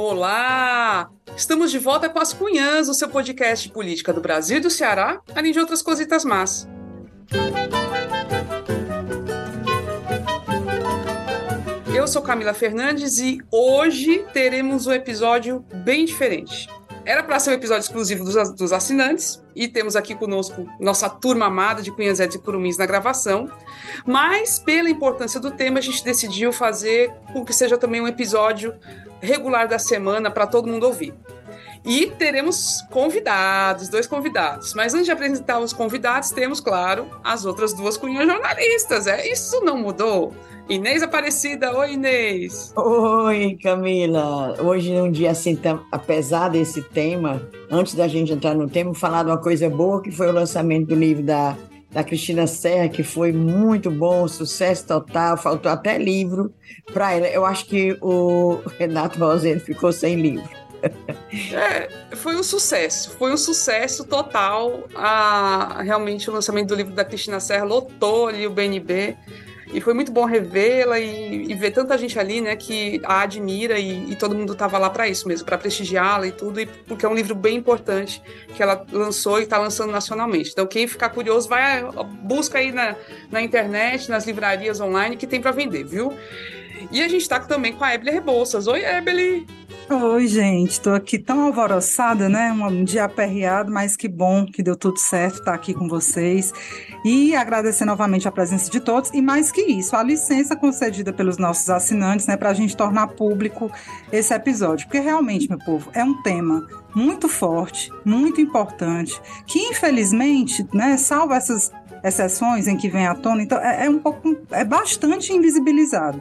Olá! Estamos de volta com as Cunhãs, o seu podcast de política do Brasil e do Ceará, além de outras cositas más. Eu sou Camila Fernandes e hoje teremos um episódio bem diferente. Era para ser um episódio exclusivo dos, dos, assinantes, e temos aqui conosco nossa turma amada de Cunhazetes e Curumins na gravação, mas pela importância do tema, a gente decidiu fazer com que seja também um episódio regular da semana para todo mundo ouvir. E teremos convidados, dois convidados. Mas antes de apresentar os convidados, temos, claro, as outras duas cunhas jornalistas. É, isso não mudou. Inês Aparecida, oi Inês. Oi Camila. Hoje é um dia assim, apesar desse tema, antes da gente entrar no tema, falar de uma coisa boa que foi o lançamento do livro da, da Cristina Serra, que foi muito bom, sucesso total, faltou até livro para ela. Eu acho que o Renato Rosendo ficou sem livro. É, foi um sucesso, foi um sucesso total. A, realmente o lançamento do livro da Cristina Serra lotou ali o BNB. E foi muito bom revê-la e, e, ver tanta gente ali, né, que a admira e, e todo mundo estava lá para isso mesmo, para prestigiá-la e tudo, e porque é um livro bem importante que ela lançou e está lançando nacionalmente. Então, quem ficar curioso, vai busca aí na, na internet, nas livrarias online que tem para vender, viu? E a gente está também com a Ebele Rebouças. Oi, Ebele! Oi, gente, estou aqui tão alvoroçada, né? Um dia aperreado, mas que bom que deu tudo certo estar aqui com vocês. E agradecer novamente a presença de todos. E mais que isso, a licença concedida pelos nossos assinantes, né, para a gente tornar público esse episódio. Porque realmente, meu povo, é um tema muito forte, muito importante, que infelizmente, né, salvo essas exceções em que vem à tona, então é, é um pouco, é bastante invisibilizado.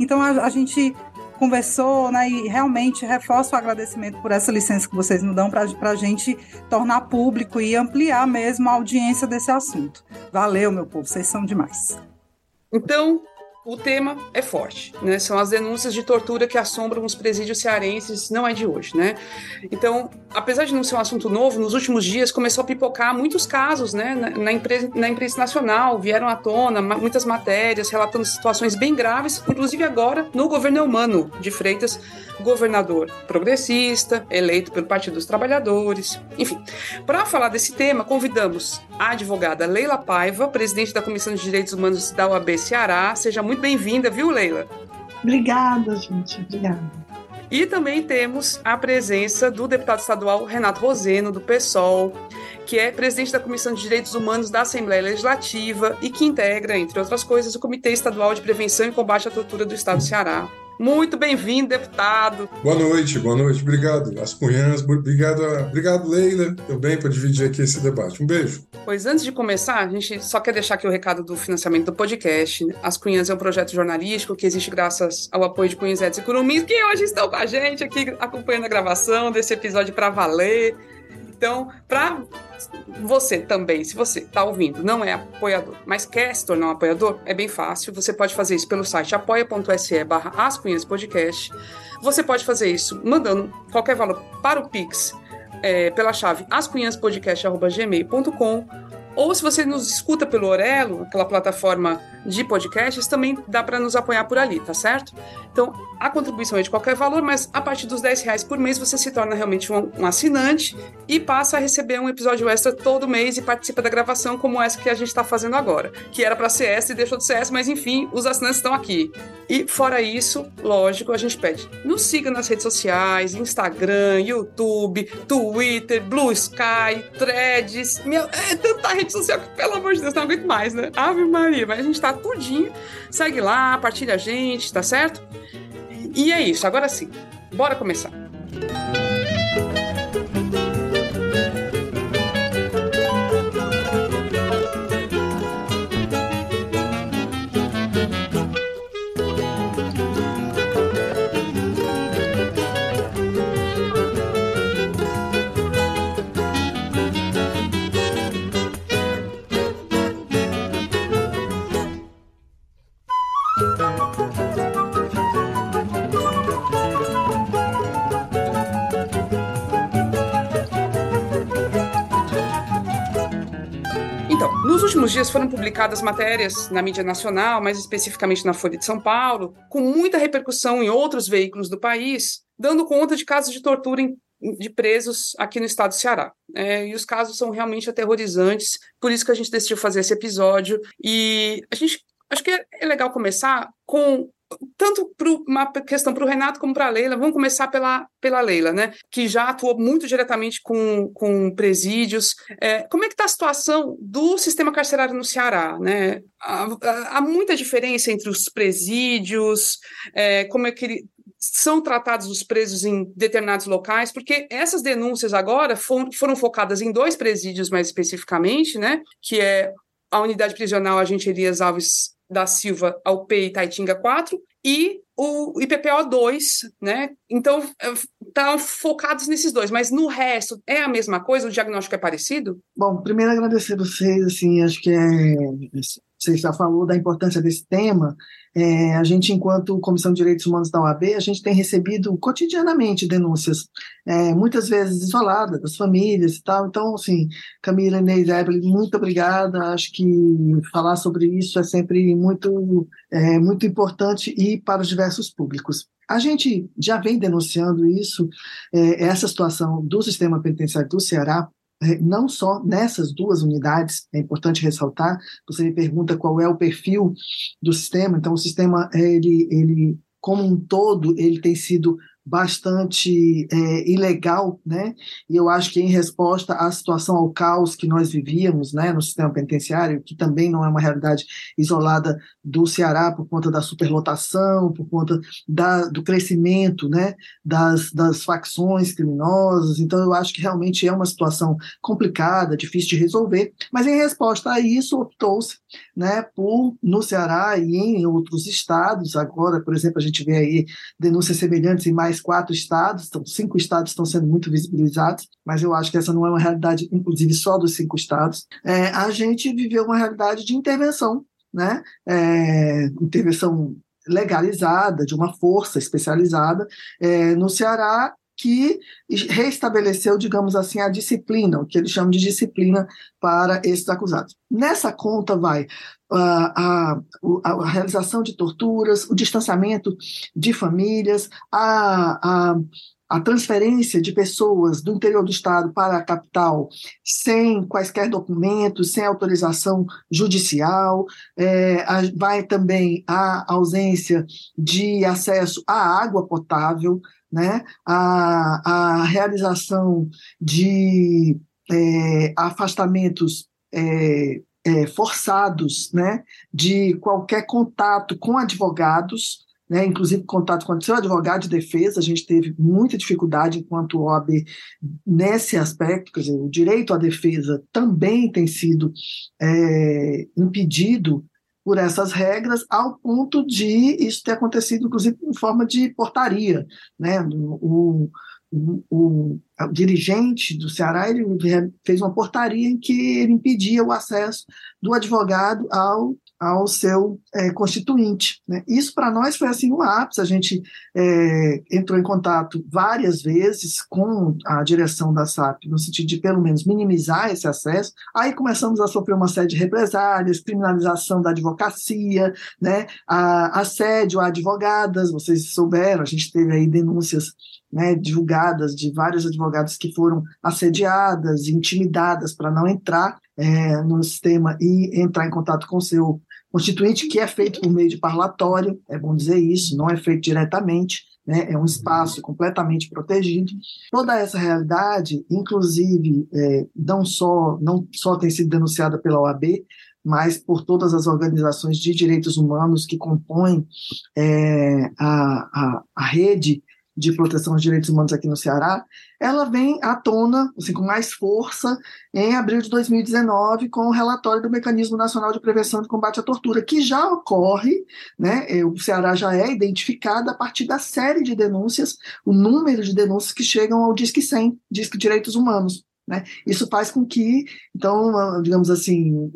Então a, a gente conversou, né? E realmente reforço o agradecimento por essa licença que vocês nos dão para a gente tornar público e ampliar mesmo a audiência desse assunto. Valeu, meu povo, vocês são demais. Então, o tema é forte, né? São as denúncias de tortura que assombram os presídios cearenses, não é de hoje, né? Então, apesar de não ser um assunto novo, nos últimos dias começou a pipocar muitos casos, né? Na, na, imprensa, na imprensa nacional, vieram à tona muitas matérias relatando situações bem graves, inclusive agora no governo humano de Freitas, governador progressista, eleito pelo Partido dos Trabalhadores. Enfim, para falar desse tema, convidamos a advogada Leila Paiva, presidente da Comissão de Direitos Humanos da OAB Ceará. Seja muito muito bem-vinda, viu, Leila? Obrigada, gente. Obrigada. E também temos a presença do deputado estadual Renato Roseno, do PSOL, que é presidente da Comissão de Direitos Humanos da Assembleia Legislativa e que integra, entre outras coisas, o Comitê Estadual de Prevenção e Combate à Tortura do Estado do Ceará. Muito bem-vindo, deputado. Boa noite, boa noite. Obrigado, As Cunhãs. Obrigado, obrigado, Leila, também, por dividir aqui esse debate. Um beijo. Pois antes de começar, a gente só quer deixar aqui o recado do financiamento do podcast. As Cunhãs é um projeto jornalístico que existe graças ao apoio de Cunhãs e Curumins, que hoje estão com a gente aqui acompanhando a gravação desse episódio para valer. Então, para você também, se você está ouvindo, não é apoiador, mas quer se tornar um apoiador, é bem fácil. Você pode fazer isso pelo site apoia.se barra podcast. Você pode fazer isso mandando qualquer valor para o Pix é, pela chave ascunhaspodcast.gmail.com ou se você nos escuta pelo Orelo, aquela plataforma de podcasts, também dá para nos apoiar por ali, tá certo? Então, a contribuição é de qualquer valor, mas a partir dos 10 reais por mês você se torna realmente um, um, assinante e passa a receber um episódio extra todo mês e participa da gravação como essa que a gente está fazendo agora, que era para ser essa e deixou de ser essa, mas enfim, os assinantes estão aqui. E fora isso, lógico, a gente pede, nos siga nas redes sociais, Instagram, YouTube, Twitter, Blue Sky, Threads, meu, é tanta rede social que, pelo amor de Deus, não aguento mais, né? Ave Maria, mas a gente tá tudinho. Segue lá, partilha a gente, tá certo? E é isso, agora sim, bora começar. nos últimos dias foram publicadas matérias na mídia nacional, mais especificamente na Folha de São Paulo, com muita repercussão em outros veículos do país, dando conta de casos de tortura em de presos aqui no estado do Ceará. É, e os casos são realmente aterrorizantes, por isso que a gente decidiu fazer esse episódio. E a gente acho que é legal começar com tanto pro, uma questão para o Renato como para a Leila. Vamos começar pela, pela Leila, né? Que já atuou muito diretamente com, com presídios. É, como é que está a situação do sistema carcerário no Ceará, né? Há, há muita diferença entre os presídios, é, como é que ele, são tratados os presos em determinados locais, porque essas denúncias agora foram, foram focadas em dois presídios mais especificamente, né? Que é a unidade prisional Agente Elias Alves da Silva ao P Itaitinga 4 e o IPPO 2, né? Então, estão é, focados nesses dois, mas no resto é a mesma coisa? O diagnóstico é parecido? Bom, primeiro agradecer vocês, assim, acho que é, você já falou da importância desse tema, é, a gente, enquanto Comissão de Direitos Humanos da OAB, a gente tem recebido cotidianamente denúncias, é, muitas vezes isoladas, das famílias e tal. Então, assim, Camila Inês Evelyn, muito obrigada. Acho que falar sobre isso é sempre muito, é, muito importante e para os diversos públicos. A gente já vem denunciando isso, é, essa situação do sistema penitenciário do Ceará, não só nessas duas unidades, é importante ressaltar, você me pergunta qual é o perfil do sistema, então o sistema, ele, ele como um todo, ele tem sido bastante é, ilegal, né? E eu acho que em resposta à situação ao caos que nós vivíamos, né, no sistema penitenciário, que também não é uma realidade isolada do Ceará por conta da superlotação, por conta da, do crescimento, né, das, das facções criminosas. Então eu acho que realmente é uma situação complicada, difícil de resolver. Mas em resposta a isso optou-se, né, por no Ceará e em outros estados. Agora, por exemplo, a gente vê aí denúncias semelhantes em mais quatro estados, então cinco estados estão sendo muito visibilizados, mas eu acho que essa não é uma realidade, inclusive, só dos cinco estados. É, a gente viveu uma realidade de intervenção, né? É, intervenção legalizada, de uma força especializada é, no Ceará que restabeleceu, digamos assim, a disciplina, o que eles chamam de disciplina para esses acusados. Nessa conta vai a, a, a realização de torturas, o distanciamento de famílias, a, a a transferência de pessoas do interior do estado para a capital sem quaisquer documentos, sem autorização judicial, é, a, vai também a ausência de acesso à água potável, né, a, a realização de é, afastamentos é, é, forçados né, de qualquer contato com advogados, né, inclusive contato com o seu advogado de defesa, a gente teve muita dificuldade enquanto OAB nesse aspecto, quer dizer, o direito à defesa também tem sido é, impedido por essas regras, ao ponto de isso ter acontecido, inclusive, em forma de portaria. Né? O, o, o, o dirigente do Ceará ele fez uma portaria em que ele impedia o acesso do advogado ao ao seu é, constituinte. Né? Isso para nós foi assim um ápice. A gente é, entrou em contato várias vezes com a direção da SAP, no sentido de pelo menos minimizar esse acesso. Aí começamos a sofrer uma série de represálias, criminalização da advocacia, né? a, assédio a advogadas. Vocês souberam, a gente teve aí denúncias né, divulgadas de vários advogados que foram assediadas, intimidadas para não entrar é, no sistema e entrar em contato com seu constituinte, que é feito por meio de parlatório, é bom dizer isso, não é feito diretamente, né, é um espaço completamente protegido. Toda essa realidade, inclusive, é, não, só, não só tem sido denunciada pela OAB, mas por todas as organizações de direitos humanos que compõem é, a, a, a rede de proteção aos direitos humanos aqui no Ceará, ela vem à tona, assim, com mais força, em abril de 2019, com o relatório do Mecanismo Nacional de Prevenção e Combate à Tortura, que já ocorre, né, o Ceará já é identificado a partir da série de denúncias, o número de denúncias que chegam ao Disque 100, Disque Direitos Humanos. Né? Isso faz com que, então, digamos assim,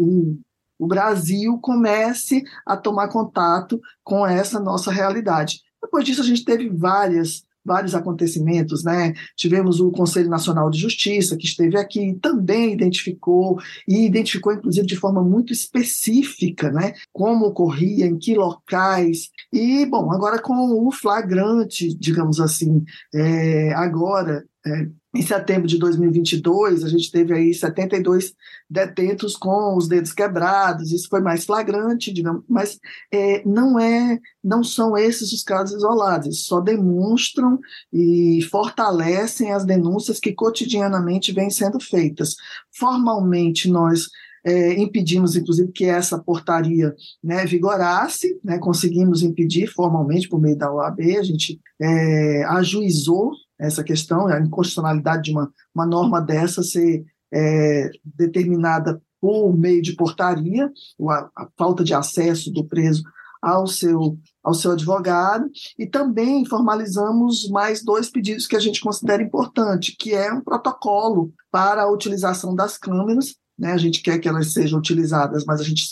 o Brasil comece a tomar contato com essa nossa realidade. Depois disso, a gente teve várias vários acontecimentos, né? Tivemos o Conselho Nacional de Justiça, que esteve aqui, também identificou, e identificou, inclusive, de forma muito específica, né? Como ocorria, em que locais. E, bom, agora com o flagrante, digamos assim, é, agora, é, em setembro de 2022, a gente teve aí 72 detentos com os dedos quebrados, isso foi mais flagrante, digamos, mas é, não é, não são esses os casos isolados, só demonstram e fortalecem as denúncias que cotidianamente vêm sendo feitas. Formalmente, nós é, impedimos, inclusive, que essa portaria né, vigorasse, né, conseguimos impedir formalmente por meio da OAB, a gente é, ajuizou essa questão, a inconstitucionalidade de uma, uma norma dessa ser é, determinada por meio de portaria, a, a, falta de acesso do preso ao seu, ao seu advogado, e também formalizamos mais dois pedidos que a gente considera importante, que é um protocolo para a utilização das câmeras, né, a gente quer que elas sejam utilizadas, mas a gente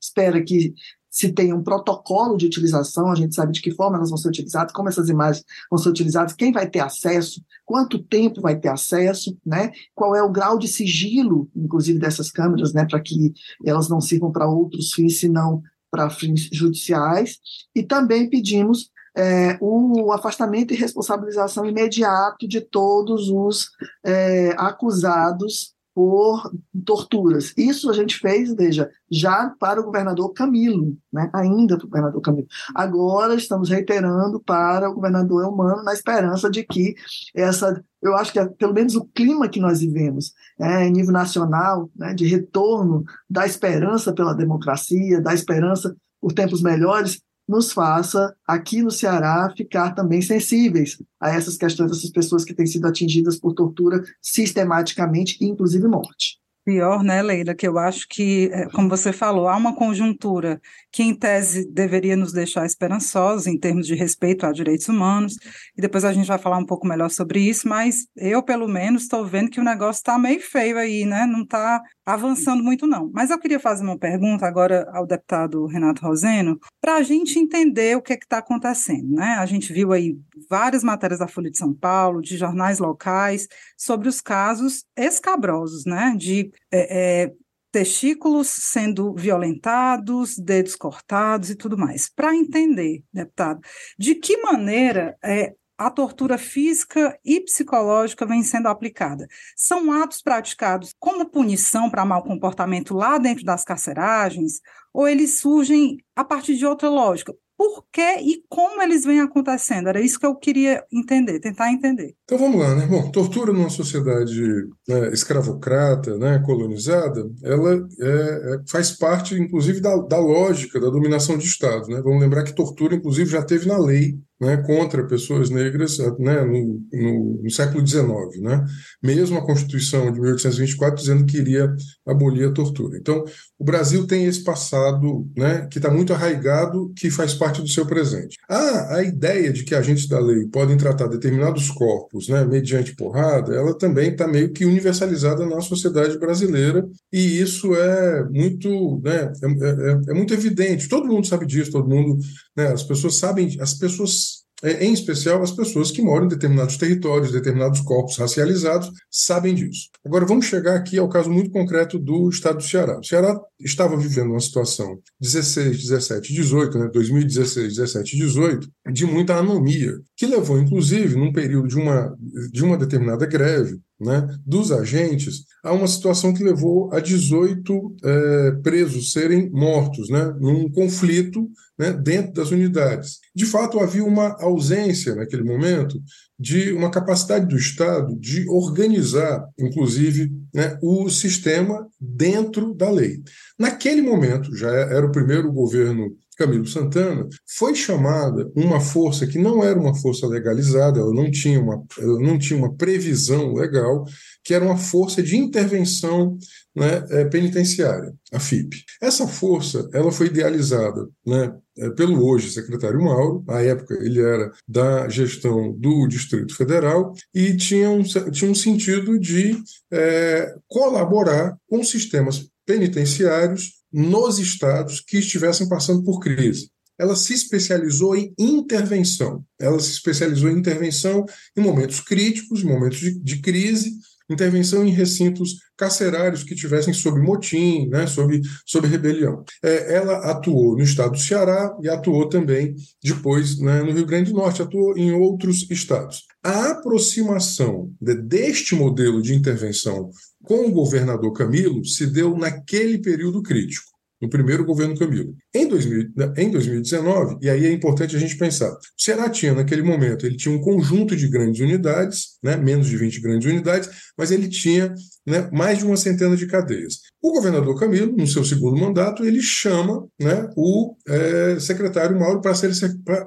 espera que se tem um protocolo de utilização, a gente sabe de que forma elas vão ser utilizadas, como essas imagens vão ser utilizadas, quem vai ter acesso, quanto tempo vai ter acesso, né? Qual é o grau de sigilo, inclusive dessas câmeras, né, para que elas não sirvam para outros fins, senão para fins judiciais. E também pedimos é, o afastamento e responsabilização imediato de todos os é, acusados por torturas. Isso a gente fez, veja, já para o governador Camilo, né? ainda para o governador Camilo. Agora estamos reiterando para o governador Elmano, na esperança de que essa, eu acho que é, pelo menos o clima que nós vivemos, é, em nível nacional, né, de retorno da esperança pela democracia, da esperança por tempos melhores, nos faça, aqui no Ceará, ficar também sensíveis a essas questões dessas pessoas que têm sido atingidas por tortura sistematicamente, inclusive morte. Pior, né, Leila, que eu acho que, é, como você falou, há uma conjuntura que, em tese, deveria nos deixar esperançosos em termos de respeito a direitos humanos, e depois a gente vai falar um pouco melhor sobre isso, mas eu, pelo menos, estou vendo que o negócio está meio feio aí, né? Não está avançando muito, não. Mas eu queria fazer uma pergunta agora ao deputado Renato Roseno, para a gente entender o que é está acontecendo, né? A gente viu aí várias matérias da Folha de São Paulo, de jornais locais, sobre os casos escabrosos, né? De é, é, testículos sendo violentados, dedos cortados e tudo mais. Para entender, deputado, de que maneira é, a tortura física e psicológica vem sendo aplicada. São atos praticados como punição para mau comportamento lá dentro das carceragens, ou eles surgem a partir de outra lógica? Por que e como eles vêm acontecendo. Era isso que eu queria entender, tentar entender. Então vamos lá, né? Bom, tortura numa sociedade né, escravocrata, né, colonizada, ela é, é, faz parte, inclusive, da, da lógica da dominação de Estado. Né? Vamos lembrar que tortura, inclusive, já teve na lei né, contra pessoas negras né, no, no, no, século XIX, né? mesmo a Constituição de 1824 dizendo que iria abolir a tortura. Então, o Brasil tem esse passado né, que está muito arraigado, que faz parte do seu presente. Ah, a ideia de que agentes da lei podem tratar determinados corpos né, mediante porrada, ela também está meio que universalizada na sociedade brasileira, e isso é muito, né, é, é, é muito evidente. Todo mundo sabe disso, todo mundo, né, as pessoas sabem, as pessoas é, em especial as pessoas que moram em determinados territórios, determinados corpos racializados, sabem disso. Agora vamos chegar aqui ao caso muito concreto do estado do Ceará. O Ceará estava vivendo uma situação 16, 17, 18, né, 2016, 17 18, de muita anomia, que levou, inclusive, num período de uma, de uma determinada greve, né, dos agentes a uma situação que levou a 18 é, presos serem mortos, né, num conflito né, dentro das unidades. De fato, havia uma ausência naquele momento de uma capacidade do Estado de organizar, inclusive, né, o sistema dentro da lei. Naquele momento, já era o primeiro governo Camilo Santana, foi chamada uma força que não era uma força legalizada, ela não tinha uma, não tinha uma previsão legal, que era uma força de intervenção né, é, penitenciária, a FIP. Essa força ela foi idealizada né, é, pelo hoje secretário Mauro, à época ele era da gestão do Distrito Federal, e tinha um, tinha um sentido de é, colaborar com sistemas penitenciários nos estados que estivessem passando por crise. ela se especializou em intervenção. Ela se especializou em intervenção em momentos críticos, em momentos de, de crise, intervenção em recintos carcerários que tivessem sob motim, né, sob, sob rebelião. É, ela atuou no estado do Ceará e atuou também depois né, no Rio Grande do Norte, atuou em outros estados. A aproximação de, deste modelo de intervenção com o governador Camilo se deu naquele período crítico no primeiro governo Camilo. Em, 2000, em 2019, e aí é importante a gente pensar, o Ceará tinha, naquele momento, ele tinha um conjunto de grandes unidades, né, menos de 20 grandes unidades, mas ele tinha né, mais de uma centena de cadeias. O governador Camilo, no seu segundo mandato, ele chama né, o é, secretário Mauro para ser,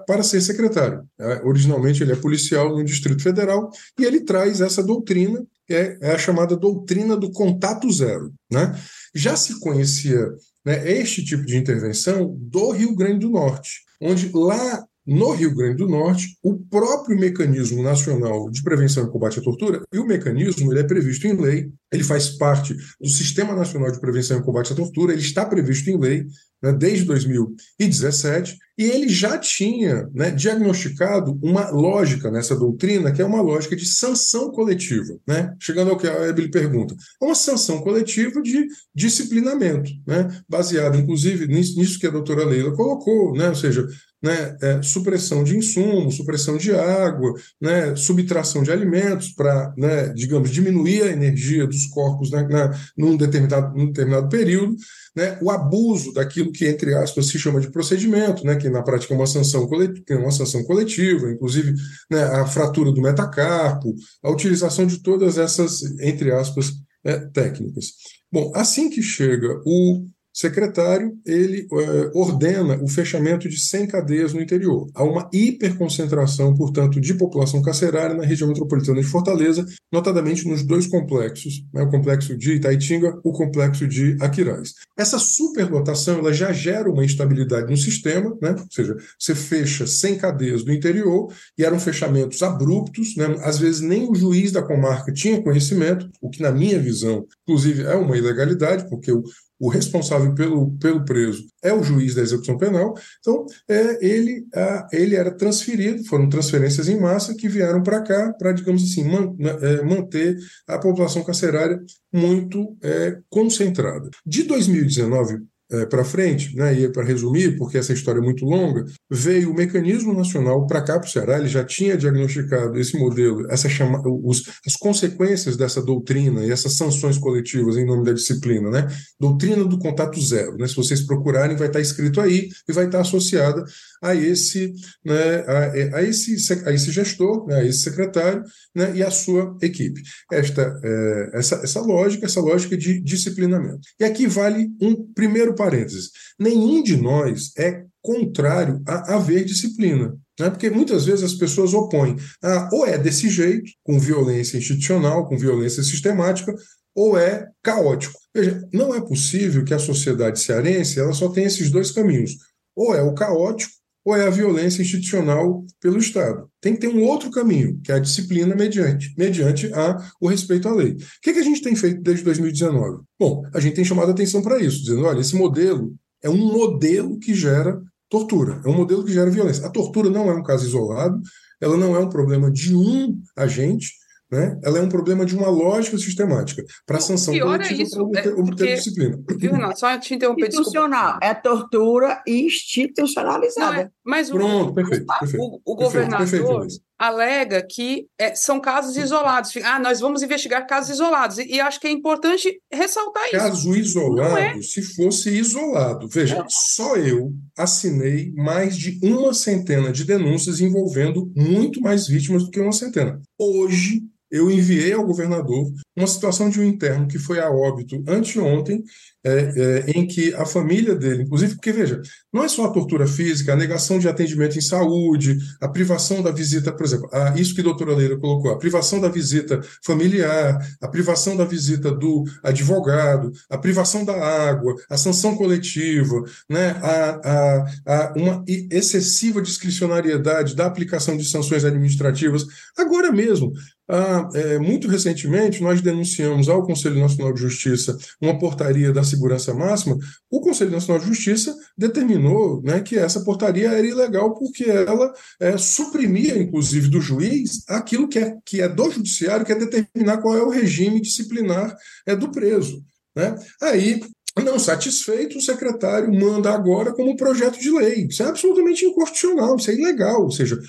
para ser secretário. É, originalmente ele é policial no Distrito Federal e ele traz essa doutrina, é, é a chamada doutrina do contato zero. Né? Já se conhecia né, este tipo de intervenção do Rio Grande do Norte, onde lá no Rio Grande do Norte, o próprio mecanismo nacional de prevenção e combate à tortura, e o mecanismo ele é previsto em lei, ele faz parte do Sistema Nacional de Prevenção e Combate à Tortura, ele está previsto em lei né, desde 2017, e ele já tinha né, diagnosticado uma lógica nessa doutrina, que é uma lógica de sanção coletiva. Né? Chegando ao que a Ebele pergunta, é uma sanção coletiva de disciplinamento, né, baseada, inclusive, nisso que a doutora Leila colocou, né, ou seja, né, é, supressão de insumos, supressão de água, né, subtração de alimentos para, né, digamos, diminuir a energia dos corpos na, num, determinado, num determinado período, né, o abuso daquilo que, entre aspas, se chama de procedimento, né, que na prática é uma sanção coletiva, é uma sanção coletiva inclusive né, a fratura do metacarpo, a utilização de todas essas, entre aspas, é, técnicas. Bom, assim que chega o secretário ele é, ordena o fechamento de 100 cadeias no interior. Há uma hiperconcentração, portanto, de população carcerária na região metropolitana de Fortaleza, notadamente nos dois complexos, né, o complexo de Itaitinga, o complexo de Aquiraz. Essa superlotação ela já gera uma instabilidade no sistema, né, ou seja, você fecha 100 cadeias no interior e eram fechamentos abruptos, né, às vezes nem o juiz da comarca tinha conhecimento, o que na minha visão, inclusive, é uma ilegalidade, porque o o responsável pelo, pelo preso é o juiz da execução penal, então é, ele, a, ele era transferido, foram transferências em massa que vieram para cá para, digamos assim, man, é, manter a população carcerária muito é, concentrada. De 2019 é, para frente, né, e para resumir, porque essa história é muito longa, veio o mecanismo nacional para cá para o Ceará, ele já tinha diagnosticado esse modelo, essa chama, os, as consequências dessa doutrina e essas sanções coletivas em nome da disciplina, né? Doutrina do contato zero, né? Se vocês procurarem, vai estar escrito aí e vai estar associada a esse, né, a, a esse, a esse gestor, né, a esse secretário, né, e a sua equipe. Esta, é, essa, essa lógica, essa lógica de disciplinamento. E aqui vale um primeiro parênteses. Nenhum de nós é contrário a haver disciplina. Né? Porque muitas vezes as pessoas opõem. Ah, ou é desse jeito, com violência institucional, com violência sistemática, ou é caótico. Veja, não é possível que a sociedade cearense ela só tenha esses dois caminhos. Ou é o caótico, ou é a violência institucional pelo Estado. Tem que ter um outro caminho, que é a disciplina mediante, mediante a, o respeito à lei. O que, que a gente tem feito desde 2019? Bom, a gente tem chamado atenção para isso, dizendo, olha, esse modelo é um modelo que gera tortura, é um modelo que gera violência. A tortura não é um caso isolado, ela não é um problema de um agente, né? Ela é um problema de uma lógica sistemática para sanção pior coletiva é isso, obter, é porque, obter disciplina. Viu, Renato? Só te interromper, Institucional, é tortura institucionalizada. É, mas Pronto, o, perfeito, perfeito, o, o perfeito, governador perfeito, alega que é, são casos isolados. Ah, nós vamos investigar casos isolados. E, e acho que é importante ressaltar isso. Caso isolado, é. se fosse isolado, veja, É. só eu assinei mais de uma centena de denúncias envolvendo muito mais vítimas do que uma centena. Hoje, eu enviei ao governador uma situação de um interno que foi a óbito anteontem, é, é, em que a família dele, inclusive, porque veja, não é só a tortura física, a negação de atendimento em saúde, a privação da visita, por exemplo, a, isso que a doutora Leila colocou, a privação da visita familiar, a privação da visita do advogado, a privação da água, a sanção coletiva, né, a, a, a uma excessiva discricionariedade da aplicação de sanções administrativas. Agora mesmo, ah, é, muito recentemente, nós denunciamos ao Conselho Nacional de Justiça uma portaria da segurança máxima, o Conselho Nacional de Justiça determinou né, que essa portaria era ilegal porque ela é, suprimia, inclusive, do juiz aquilo que é, que é do judiciário, que é determinar qual é o regime disciplinar é, do preso. Né? Aí não satisfeito, o secretário manda agora como projeto de lei. Isso é absolutamente inconstitucional, isso é ilegal. Ou seja,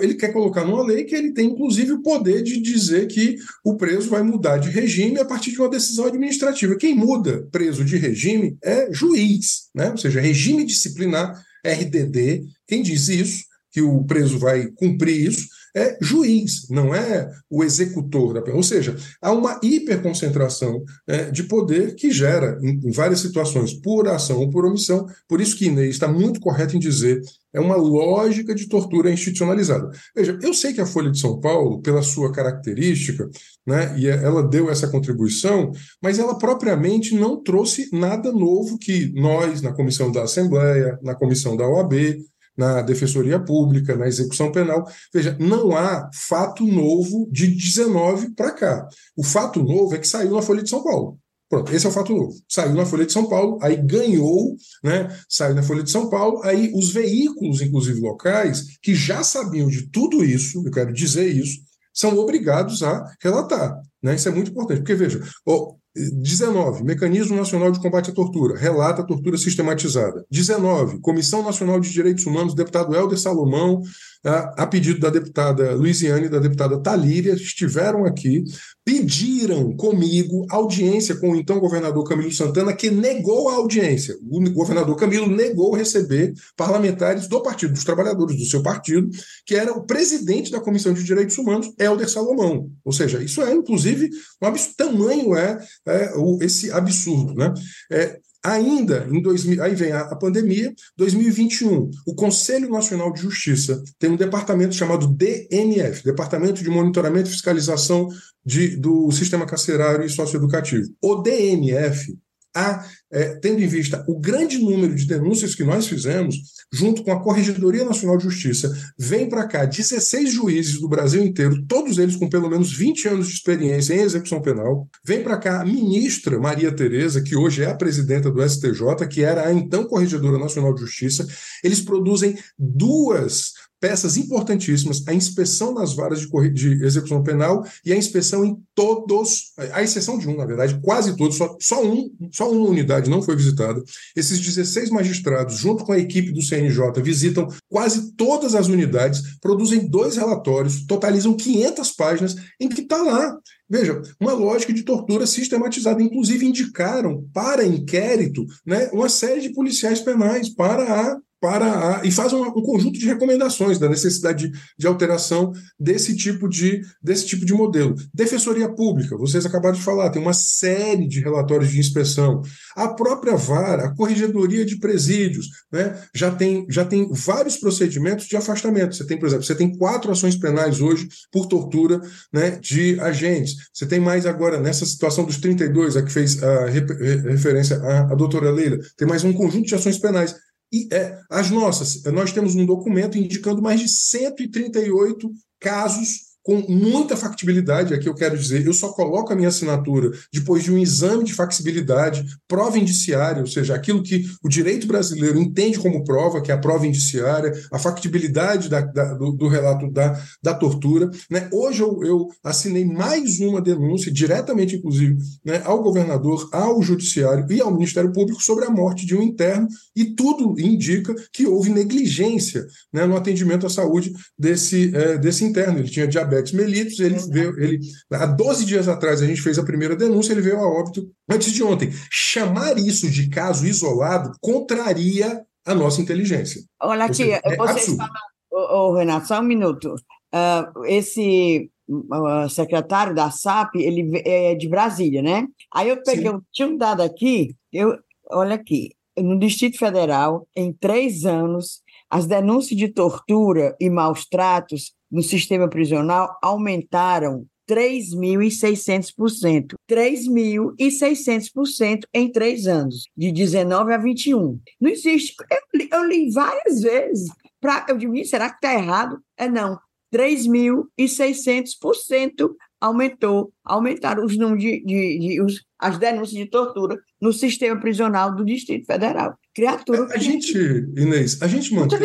ele quer colocar numa lei que ele tem, inclusive, o poder de dizer que o preso vai mudar de regime a partir de uma decisão administrativa. Quem muda preso de regime é juiz, né? ou seja, regime disciplinar, RDD. Quem diz isso, que o preso vai cumprir isso, é juiz, não é o executor da pena. Ou seja, há uma hiperconcentração é, de poder que gera, em, em, várias situações, por ação ou por omissão, por isso que Inês está muito correto em dizer é uma lógica de tortura institucionalizada. Veja, eu sei que a Folha de São Paulo, pela sua característica, né, e ela deu essa contribuição, mas ela propriamente não trouxe nada novo que nós, na comissão da Assembleia, na comissão da OAB, na Defensoria Pública, na execução penal. Veja, não há fato novo de 19 para cá. O fato novo é que saiu na Folha de São Paulo. Pronto, esse é o fato novo. Saiu na Folha de São Paulo, aí ganhou, né? Saiu na Folha de São Paulo, aí os veículos, inclusive locais, que já sabiam de tudo isso, eu quero dizer isso, são obrigados a relatar. Né? Isso é muito importante, porque veja, 19. Mecanismo Nacional de Combate à Tortura. Relata a tortura sistematizada. 19. Comissão Nacional de Direitos Humanos, deputado Helder Salomão, a, pedido da deputada Luiziane e da deputada Talíria, estiveram aqui, pediram comigo audiência com o então governador Camilo Santana, que negou a audiência. O governador Camilo negou receber parlamentares do Partido dos Trabalhadores, do seu partido, que era o presidente da Comissão de Direitos Humanos, Helder Salomão. Ou seja, isso é, inclusive, um tamanho é, é o, esse absurdo. Né? É, Ainda em 2000, aí vem a, a, pandemia, 2021, o Conselho Nacional de Justiça tem um departamento chamado DMF, Departamento de Monitoramento e Fiscalização de, do Sistema Carcerário e Socioeducativo. O DMF a, é, tendo em vista o grande número de denúncias que nós fizemos, junto com a Corregedoria Nacional de Justiça, vem para cá 16 juízes do Brasil inteiro, todos eles com pelo menos 20 anos de experiência em execução penal. Vem para cá a ministra Maria Tereza, que hoje é a presidenta do STJ, que era a então Corregedora Nacional de Justiça. Eles produzem duas peças importantíssimas, a inspeção nas varas de, de, execução penal e a inspeção em todos, a exceção de um, na verdade, quase todos, só, só, um, só uma unidade não foi visitada. Esses 16 magistrados, junto com a equipe do CNJ, visitam quase todas as unidades, produzem dois relatórios, totalizam 500 páginas, em que está lá Veja, uma lógica de tortura sistematizada. Inclusive, indicaram para inquérito né, uma série de policiais penais para a para a, e faz um, um, conjunto de recomendações da necessidade de, de, alteração desse tipo de, desse tipo de modelo. Defensoria Pública, vocês acabaram de falar, tem uma série de relatórios de inspeção. A própria VAR, a Corregedoria de Presídios, né, já, tem, já tem vários procedimentos de afastamento. Você tem, por exemplo, você tem quatro ações penais hoje por tortura né, de agentes. Você tem mais agora, nessa situação dos 32, a que fez a referência à, à doutora Leila, tem mais um conjunto de ações penais e é, as nossas, nós temos um documento indicando mais de 138 casos com muita factibilidade, aqui eu quero dizer, eu só coloco a minha assinatura depois de um exame de factibilidade, prova indiciária, ou seja, aquilo que o direito brasileiro entende como prova, que é a prova indiciária, a factibilidade da, da, do, do, relato da, da tortura. Né? Hoje eu, eu, assinei mais uma denúncia, diretamente, inclusive, né, ao governador, ao judiciário e ao Ministério Público sobre a morte de um interno, e tudo indica que houve negligência né, no atendimento à saúde desse, é, desse interno. Ele tinha diabetes diabetes mellitus, ele veio, ele, há 12 dias atrás a gente fez a primeira denúncia, ele veio a óbito antes de ontem. Chamar isso de caso isolado contraria a nossa inteligência. Olha aqui, seja, é vocês falam, oh, Renato, só um minuto. Uh, esse uh, secretário da SAP, ele é de Brasília, né? Aí eu peguei, eu tinha um dado aqui, eu, olha aqui, no Distrito Federal, em três anos, as denúncias de tortura e maus tratos no sistema prisional aumentaram 3.600%. 3.600% em três anos, de 19 a 21. Não existe. Eu li, eu li várias vezes. Pra, eu digo, será que está errado? É não. 3.600% aumentou, aumentaram os números de, de, de os, as denúncias de tortura no sistema prisional do Distrito Federal. Criatura. A, a gente, Inês, a gente mantém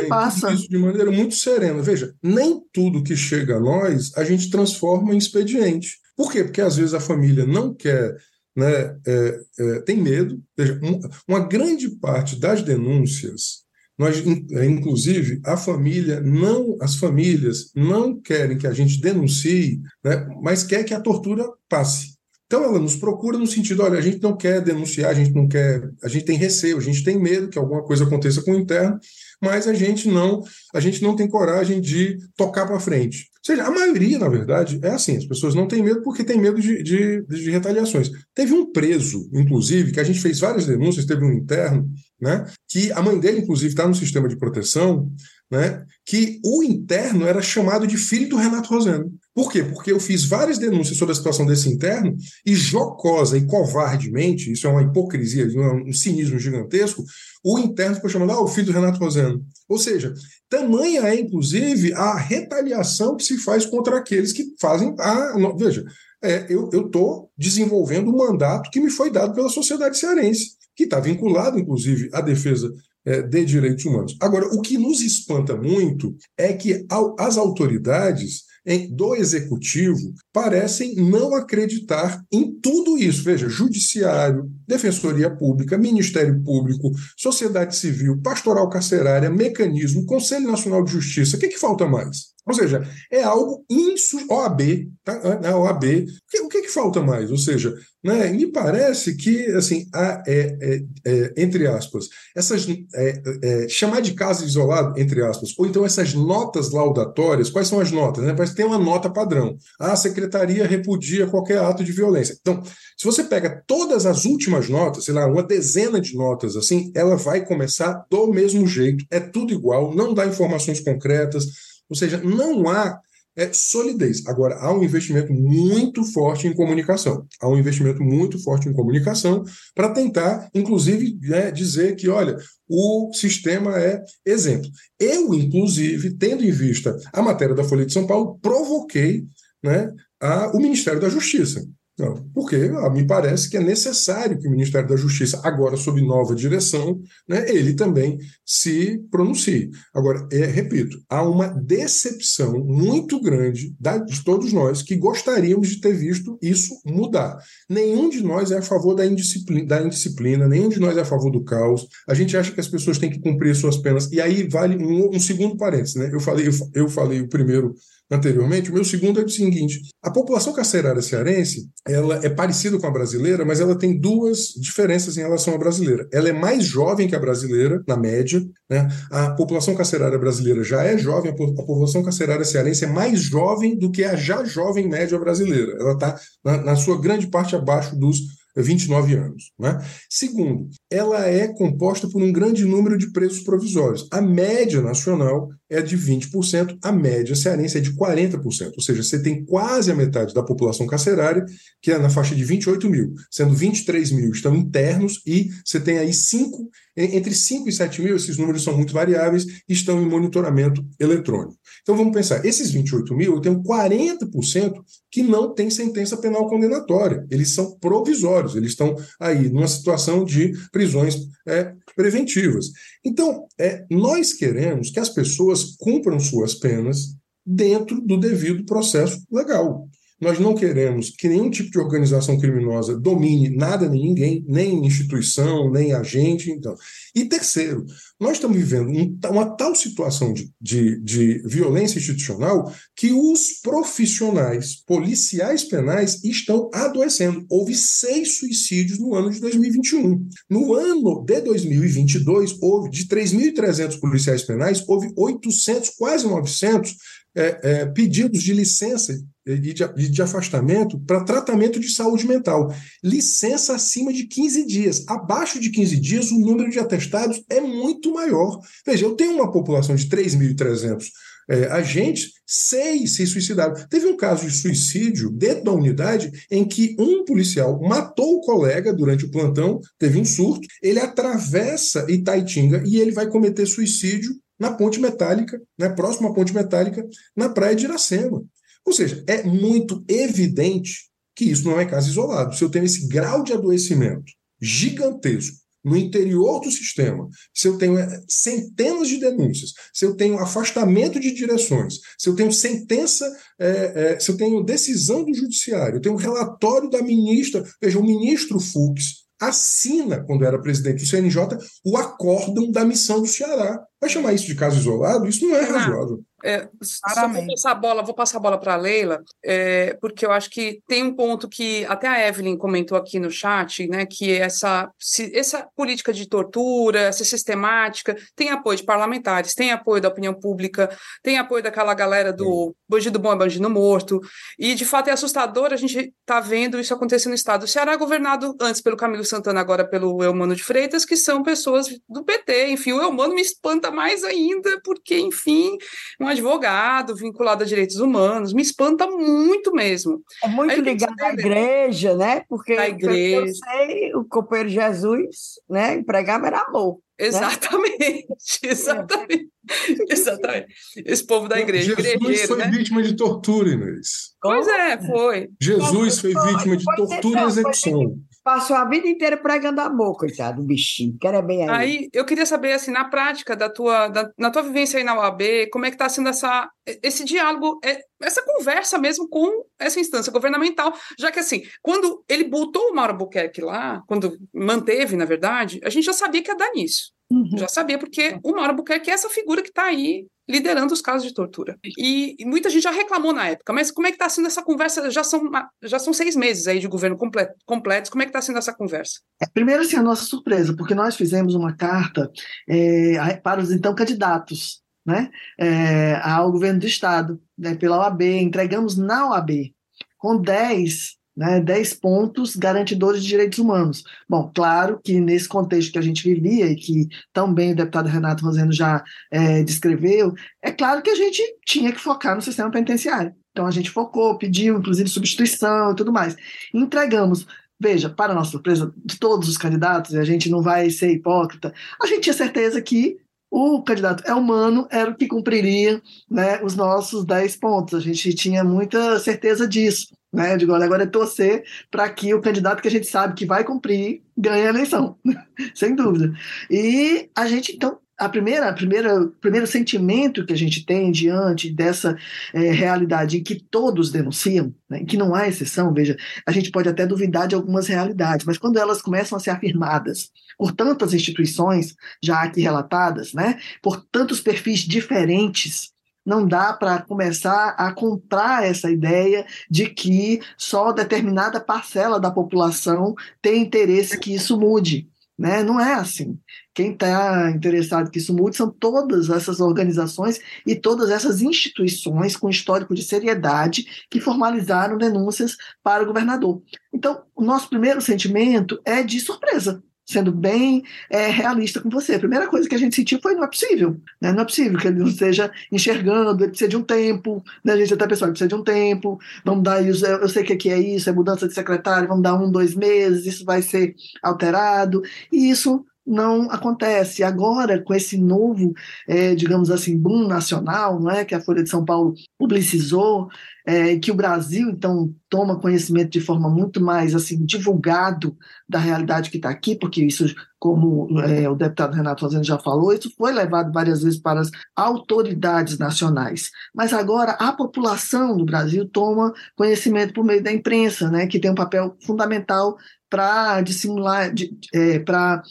isso de maneira muito serena. Veja, nem tudo que chega a nós a gente transforma em expediente. Por quê? Porque às vezes a família não quer né, é, é, tem medo. Veja, uma grande parte das denúncias nós, é, inclusive, a família não, as famílias não querem que a gente denuncie, né, mas quer que a tortura passe. Então ela nos procura no sentido, olha, a gente não quer denunciar, a gente não quer, a gente tem receio, a gente tem medo que alguma coisa aconteça com o interno, mas a gente não, a gente não tem coragem de tocar para frente. Ou seja, a maioria, na verdade, é assim, as pessoas não têm medo porque têm medo de, de, de retaliações. Teve um preso, inclusive, que a gente fez várias denúncias, teve um interno, né, que a mãe dele, inclusive, está no sistema de proteção, né, que o interno era chamado de filho do Renato Roseno. Por quê? Porque eu fiz várias denúncias sobre a situação desse interno e jocosa e covardemente, isso é uma hipocrisia, um cinismo gigantesco, o interno foi chamado, ah, o filho do Renato Roseno. Ou seja, tamanha é, inclusive, a retaliação que se faz contra aqueles que fazem a. Veja, é, eu estou desenvolvendo um mandato que me foi dado pela sociedade cearense, que está vinculado, inclusive, à defesa é, de direitos humanos. Agora, o que nos espanta muito é que as autoridades do executivo parecem não acreditar em tudo isso. Veja, judiciário, defensoria pública, Ministério Público, sociedade civil, pastoral carcerária, mecanismo, Conselho Nacional de Justiça. O que, que falta mais? Ou seja, é algo insu... OAB, tá? a OAB. O que, o que, falta mais? Ou seja, né, me parece que, assim, a, é, é, é, entre aspas, essas é, é, chamar de caso isolado, entre aspas, ou então essas notas laudatórias, quais são as notas? Né? Parece que tem uma nota padrão. A secretaria repudia qualquer ato de violência. Então, se você pega todas as últimas notas, sei lá, uma dezena de notas assim, ela vai começar do mesmo jeito, é tudo igual, não dá informações concretas ou seja, não há é, solidez. Agora, há um investimento muito forte em comunicação. Há um investimento muito forte em comunicação para tentar, inclusive, é, dizer que, olha, o sistema é exemplo. Eu, inclusive, tendo em vista a matéria da Folha de São Paulo, provoquei né, a, o Ministério da Justiça. Não, porque me parece que é necessário que o Ministério da Justiça, agora sob nova direção, né, ele também se pronuncie. Agora, é, repito, há uma decepção muito grande da, de todos nós que gostaríamos de ter visto isso mudar. Nenhum de nós é a favor da indisciplina, da indisciplina, nenhum de nós é a favor do caos. A gente acha que as pessoas têm que cumprir suas penas. E aí vale um, um segundo parênteses. Né? Eu, falei, eu, eu falei o primeiro anteriormente, o meu segundo é o seguinte: a população carcerária cearense ela é parecida com a brasileira, mas ela tem duas diferenças em relação à brasileira. Ela é mais jovem que a brasileira, na média. Né? A população carcerária brasileira já é jovem, a população carcerária cearense é mais jovem do que a já jovem média brasileira. Ela está, na, na sua grande parte, abaixo dos 29 anos. Né? Segundo, ela é composta por um grande número de presos provisórios. A média nacional é de 20%, a média cearense é de 40%. Ou seja, você tem quase a metade da população carcerária, que é na faixa de 28 mil, sendo 23 mil estão internos e você tem aí 5, entre 5 e 7 mil, esses números são muito variáveis, estão em monitoramento eletrônico. Então vamos pensar, esses 28 mil, eu tenho 40% que não tem sentença penal condenatória. Eles são provisórios, eles estão aí numa situação de prisões é, preventivas. Então, é, nós queremos que as pessoas cumpram suas penas dentro do devido processo legal. Nós não queremos que nenhum tipo de organização criminosa domine nada nem ninguém, nem instituição, nem agente. Então. E terceiro, nós estamos vivendo um, uma tal situação de, de, de violência institucional que os profissionais policiais penais estão adoecendo. Houve seis suicídios no ano de 2021. No ano de 2022, houve de 3.300 policiais penais, houve 800, quase 900 é, é, pedidos de licença e de, de afastamento para tratamento de saúde mental. Licença acima de 15 dias. Abaixo de 15 dias, o número de atestados é muito maior. Veja, eu tenho uma população de 3.300 é, agentes, seis se suicidaram. Teve um caso de suicídio dentro da unidade em que um policial matou o colega durante o plantão, teve um surto, ele atravessa Itaitinga e ele vai cometer suicídio na ponte metálica, né, próximo à ponte metálica, na praia de Iracema. Ou seja, é muito evidente que isso não é caso isolado. Se eu tenho esse grau de adoecimento gigantesco no interior do sistema, se eu tenho eh, centenas de denúncias, se eu tenho afastamento de direções, se eu tenho sentença, é, é, se eu tenho decisão do judiciário, eu tenho relatório da ministra, veja, o ministro Fux assina, quando era presidente do CNJ, o acórdão da missão do Ceará. Vai chamar isso de caso isolado? Isso não é razoável. É, só vou passar a bola, vou passar a bola para a Leila, é, porque eu acho que tem um ponto que até a Evelyn comentou aqui no chat, né, que essa, se, essa política de tortura, essa sistemática, tem apoio de parlamentares, tem apoio da opinião pública, tem apoio daquela galera do bandido bom é bandido morto, e de fato é assustador a gente tá vendo isso acontecer no estado. O Ceará é governado antes pelo Camilo Santana, agora pelo Eumano de Freitas, que são pessoas do PT, enfim, o Eumano me espanta mais ainda, porque, enfim, um advogado vinculado a direitos humanos, me espanta muito mesmo. É muito Aí, ligado à igreja, né? Porque a igreja. eu sei, o companheiro Jesus, né, empregava era amor. Exatamente, né? exatamente. Exatamente. Esse povo da igreja. Jesus foi né? vítima de tortura, Inês. Pois é, foi. Jesus foi vítima de tortura e execução. Passou a vida inteira pregando amor, coitado, o bichinho. Quer é bem aí. Aí, eu queria saber, assim, na prática da tua, da, na tua vivência aí na UAB, como é que está sendo essa, esse diálogo, é, essa conversa mesmo com essa instância governamental, já que, assim, quando ele botou o Mauro Buquerque lá, quando manteve, na verdade, a gente já sabia que ia dar nisso. Uhum. Já sabia, porque o Mauro Buquerque é essa figura que está aí liderando os casos de tortura. E, e, muita gente já reclamou na época, mas como é que está sendo essa conversa? Já são, já são seis meses aí de governo completo, completos, como é que está sendo essa conversa? É, primeiro, assim, a nossa surpresa, porque nós fizemos uma carta é, para os então candidatos né, é, ao governo do Estado, né, pela OAB, entregamos na OAB, com dez né, 10 pontos garantidores de direitos humanos. Bom, claro que nesse contexto que a gente vivia e que tão bem o deputado Renato Roseno já é, descreveu, é claro que a gente tinha que focar no sistema penitenciário. Então a gente focou, pediu inclusive substituição e tudo mais. Entregamos Veja, para nossa surpresa, de todos os candidatos, e a gente não vai ser hipócrita, a gente tinha certeza que o candidato é humano era o que cumpriria né, os nossos 10 pontos. A gente tinha muita certeza disso. Né? Eu digo, olha, agora é torcer para que o candidato que a gente sabe que vai cumprir ganhe a eleição, sem dúvida. E a gente, então, a primeira, a primeira, primeiro sentimento que a gente tem diante dessa é, realidade em que todos denunciam, né, que não há exceção, veja, a gente pode até duvidar de algumas realidades, mas quando elas começam a ser afirmadas por tantas instituições já aqui relatadas, né, por tantos perfis diferentes não dá para começar a comprar essa ideia de que só determinada parcela da população tem interesse que isso mude. Né? Não é assim. Quem está interessado que isso mude são todas essas organizações e todas essas instituições com histórico de seriedade que formalizaram denúncias para o governador. Então, o nosso primeiro sentimento é de surpresa sendo bem é, realista com você. A primeira coisa que a gente sentiu foi não é possível, né? não é possível que ele não esteja enxergando, ele precisa de um tempo, né? a gente até pessoal precisa de um tempo, vamos dar isso, eu sei que aqui é isso, é mudança de secretário, vamos dar um, dois meses, isso vai ser alterado, e isso não acontece. Agora, com esse novo, é, digamos assim, boom nacional, não é, que a Folha de São Paulo publicizou, é, que o Brasil, então, toma conhecimento de forma muito mais, assim, divulgado da realidade que está aqui, porque isso, como é, o deputado Renato Rosendo já falou, isso foi levado várias vezes para as autoridades nacionais. Mas agora a população do Brasil toma conhecimento por meio da imprensa, né, que tem um papel fundamental para dissimular, é, para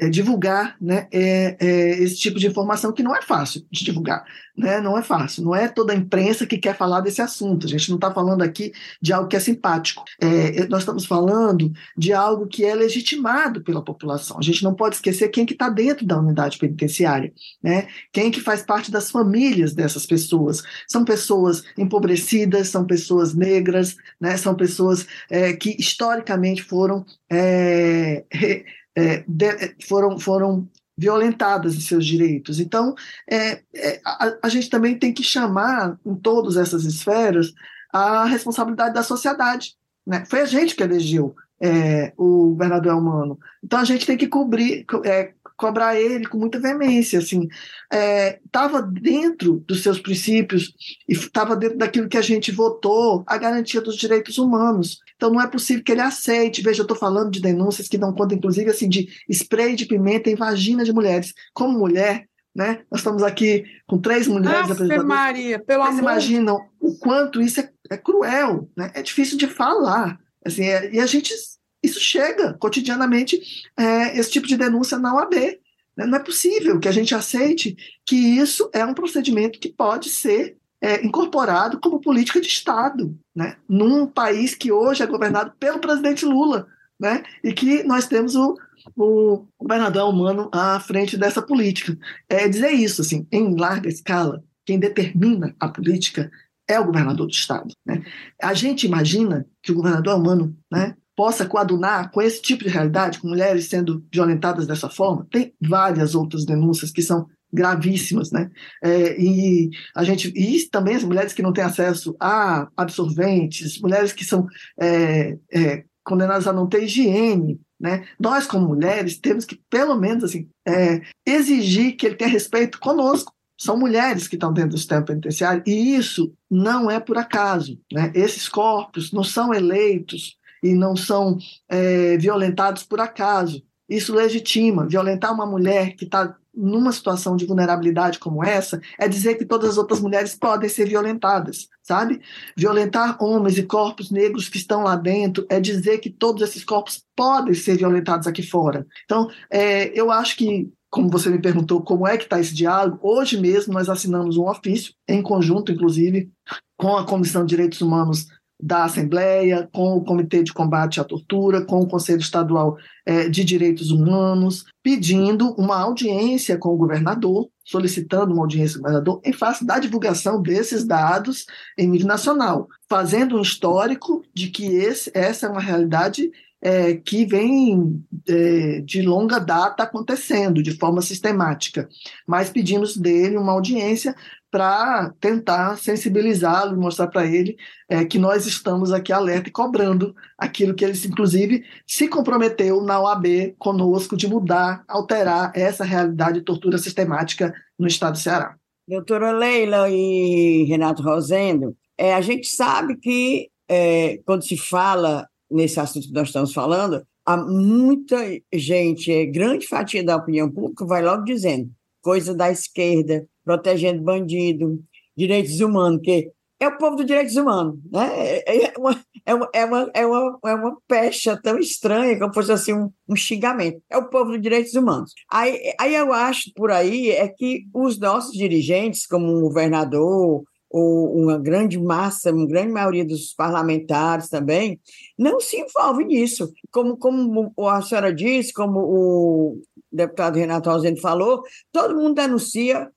é, é, divulgar né, é, é, esse tipo de informação que não é fácil de divulgar, né, não é fácil, não é toda a imprensa que quer falar desse assunto, a gente não está falando aqui de algo que é simpático, é, nós estamos falando de algo que é legitimado pela população, a gente não pode esquecer quem que está dentro da unidade penitenciária, né, quem que faz parte das famílias dessas pessoas, são pessoas empobrecidas, são pessoas negras, né, são pessoas é, que historicamente foram é, de, é, foram, foram violentadas seus direitos. Então, é, é, a, a, gente também tem que chamar, em todas essas esferas, a responsabilidade da sociedade. Né? Foi a gente que elegeu é, o governador Elmano. Então, a gente tem que cobrir, é, cobrar ele com muita veemência, assim, estava é, dentro dos seus princípios e estava dentro daquilo que a gente votou, a garantia dos direitos humanos. Então não é possível que ele aceite. Veja, eu estou falando de denúncias que dão conta, inclusive, assim, de spray de pimenta em vagina de mulheres. Como mulher, né? Nós estamos aqui com três mulheres apresentadoras. Maria, pelo Vocês amor. imaginam o quanto isso é, é cruel, né? É difícil de falar. Assim, é, e a gente isso chega cotidianamente é, esse tipo de denúncia na OAB. Né? Não é possível que a gente aceite que isso é um procedimento que pode ser é, incorporado como política de Estado, né? num país que hoje é governado pelo presidente Lula, né? e que nós temos o, o governador humano à frente dessa política. É dizer isso, assim, em larga escala, quem determina a política é o governador do estado. Né? A gente imagina que o governador humano né, possa coadunar com esse tipo de realidade, com mulheres sendo violentadas dessa forma. Tem várias outras denúncias que são gravíssimas, né? É, e a gente e também as mulheres que não têm acesso a absorventes, mulheres que são é, é, condenadas a não ter higiene, né? Nós, como mulheres, temos que, pelo menos, assim, é, exigir que ele tenha respeito conosco. São mulheres que estão dentro do sistema penitenciário, e isso não é por acaso. Né? Esses corpos não são eleitos e não são é, violentados por acaso. Isso legitima. Violentar uma mulher que está numa situação de vulnerabilidade como essa, é dizer que todas as outras mulheres podem ser violentadas, sabe? Violentar homens e corpos negros que estão lá dentro é dizer que todos esses corpos podem ser violentados aqui fora. Então, é, eu acho que como você me perguntou, como é que está esse diálogo? Hoje mesmo nós assinamos um ofício, em conjunto, inclusive, com a Comissão de Direitos Humanos da Assembleia, com o Comitê de Combate à Tortura, com o Conselho Estadual é, de Direitos Humanos, pedindo uma audiência com o governador, solicitando uma audiência com o governador em face da divulgação desses dados em nível nacional, fazendo um histórico de que esse, essa é uma realidade é, que vem é, de longa data acontecendo de forma sistemática, mas pedimos dele uma audiência para tentar sensibilizá-lo mostrar para ele é, que nós estamos aqui alerta e cobrando aquilo que ele, inclusive, se comprometeu na OAB conosco de mudar, alterar essa realidade de tortura sistemática no estado do Ceará. Doutora Leila e Renato Rosendo, é, a gente sabe que é, quando se fala nesse assunto que nós estamos falando, há muita gente, é, grande fatia da opinião pública vai logo dizendo coisa da esquerda, protegendo bandido, direitos humanos, que é o povo dos direitos humanos, né? É, é uma, é uma, é uma, é uma, é uma pecha tão estranha, como fosse assim um, um xingamento. É o povo dos direitos humanos. Aí, aí eu acho por aí é que os nossos dirigentes, como o governador, ou uma grande massa, uma grande maioria dos parlamentares também, não se envolve nisso. Como, como a senhora disse, como o deputado Renato Alzeno falou, todo mundo denuncia,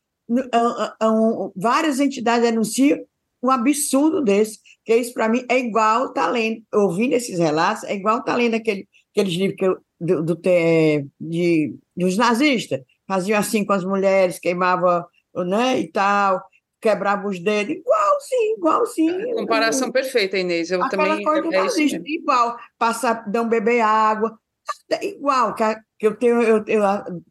várias entidades denunciam um absurdo desse, que isso para mim é igual tá lendo, ouvindo esses relatos, é igual tá lendo aquele, aqueles livros que eu, do, do, de, dos nazistas, faziam assim com as mulheres, queimava né, e tal, quebrava os dedos, igualzinho, igualzinho. Comparação perfeita, Inês. Eu também. Coisa é, é igual, passar, um beber água, igual, que eu tenho, eu, eu,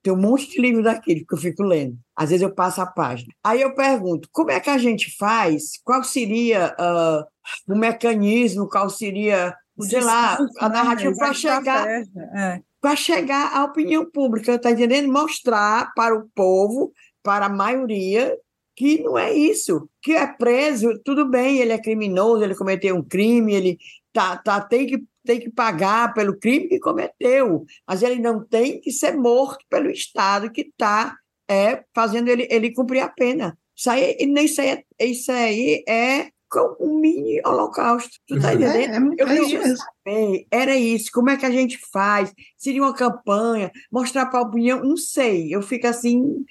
tenho um monte de livro daquele que eu fico lendo. Às vezes eu passo a página. Aí eu pergunto, como é que a gente faz? Qual seria uh, o mecanismo? Qual seria, o sei lá, a narrativa para chegar, é. para chegar à opinião pública, tá entendendo? Mostrar para o povo, para a maioria, que não é isso, que é preso, tudo bem, ele é criminoso, ele cometeu um crime, ele tá, tá, tem, que, tem que pagar pelo crime que cometeu, mas ele não tem que ser morto pelo Estado que está é, fazendo ele, ele cumprir a pena. Isso aí, isso aí, isso aí é um mini holocausto. Tu tá entendendo? É, é, eu queria saber, era isso, como é que a gente faz? Seria uma campanha, mostrar para a opinião? Não sei, eu fico assim,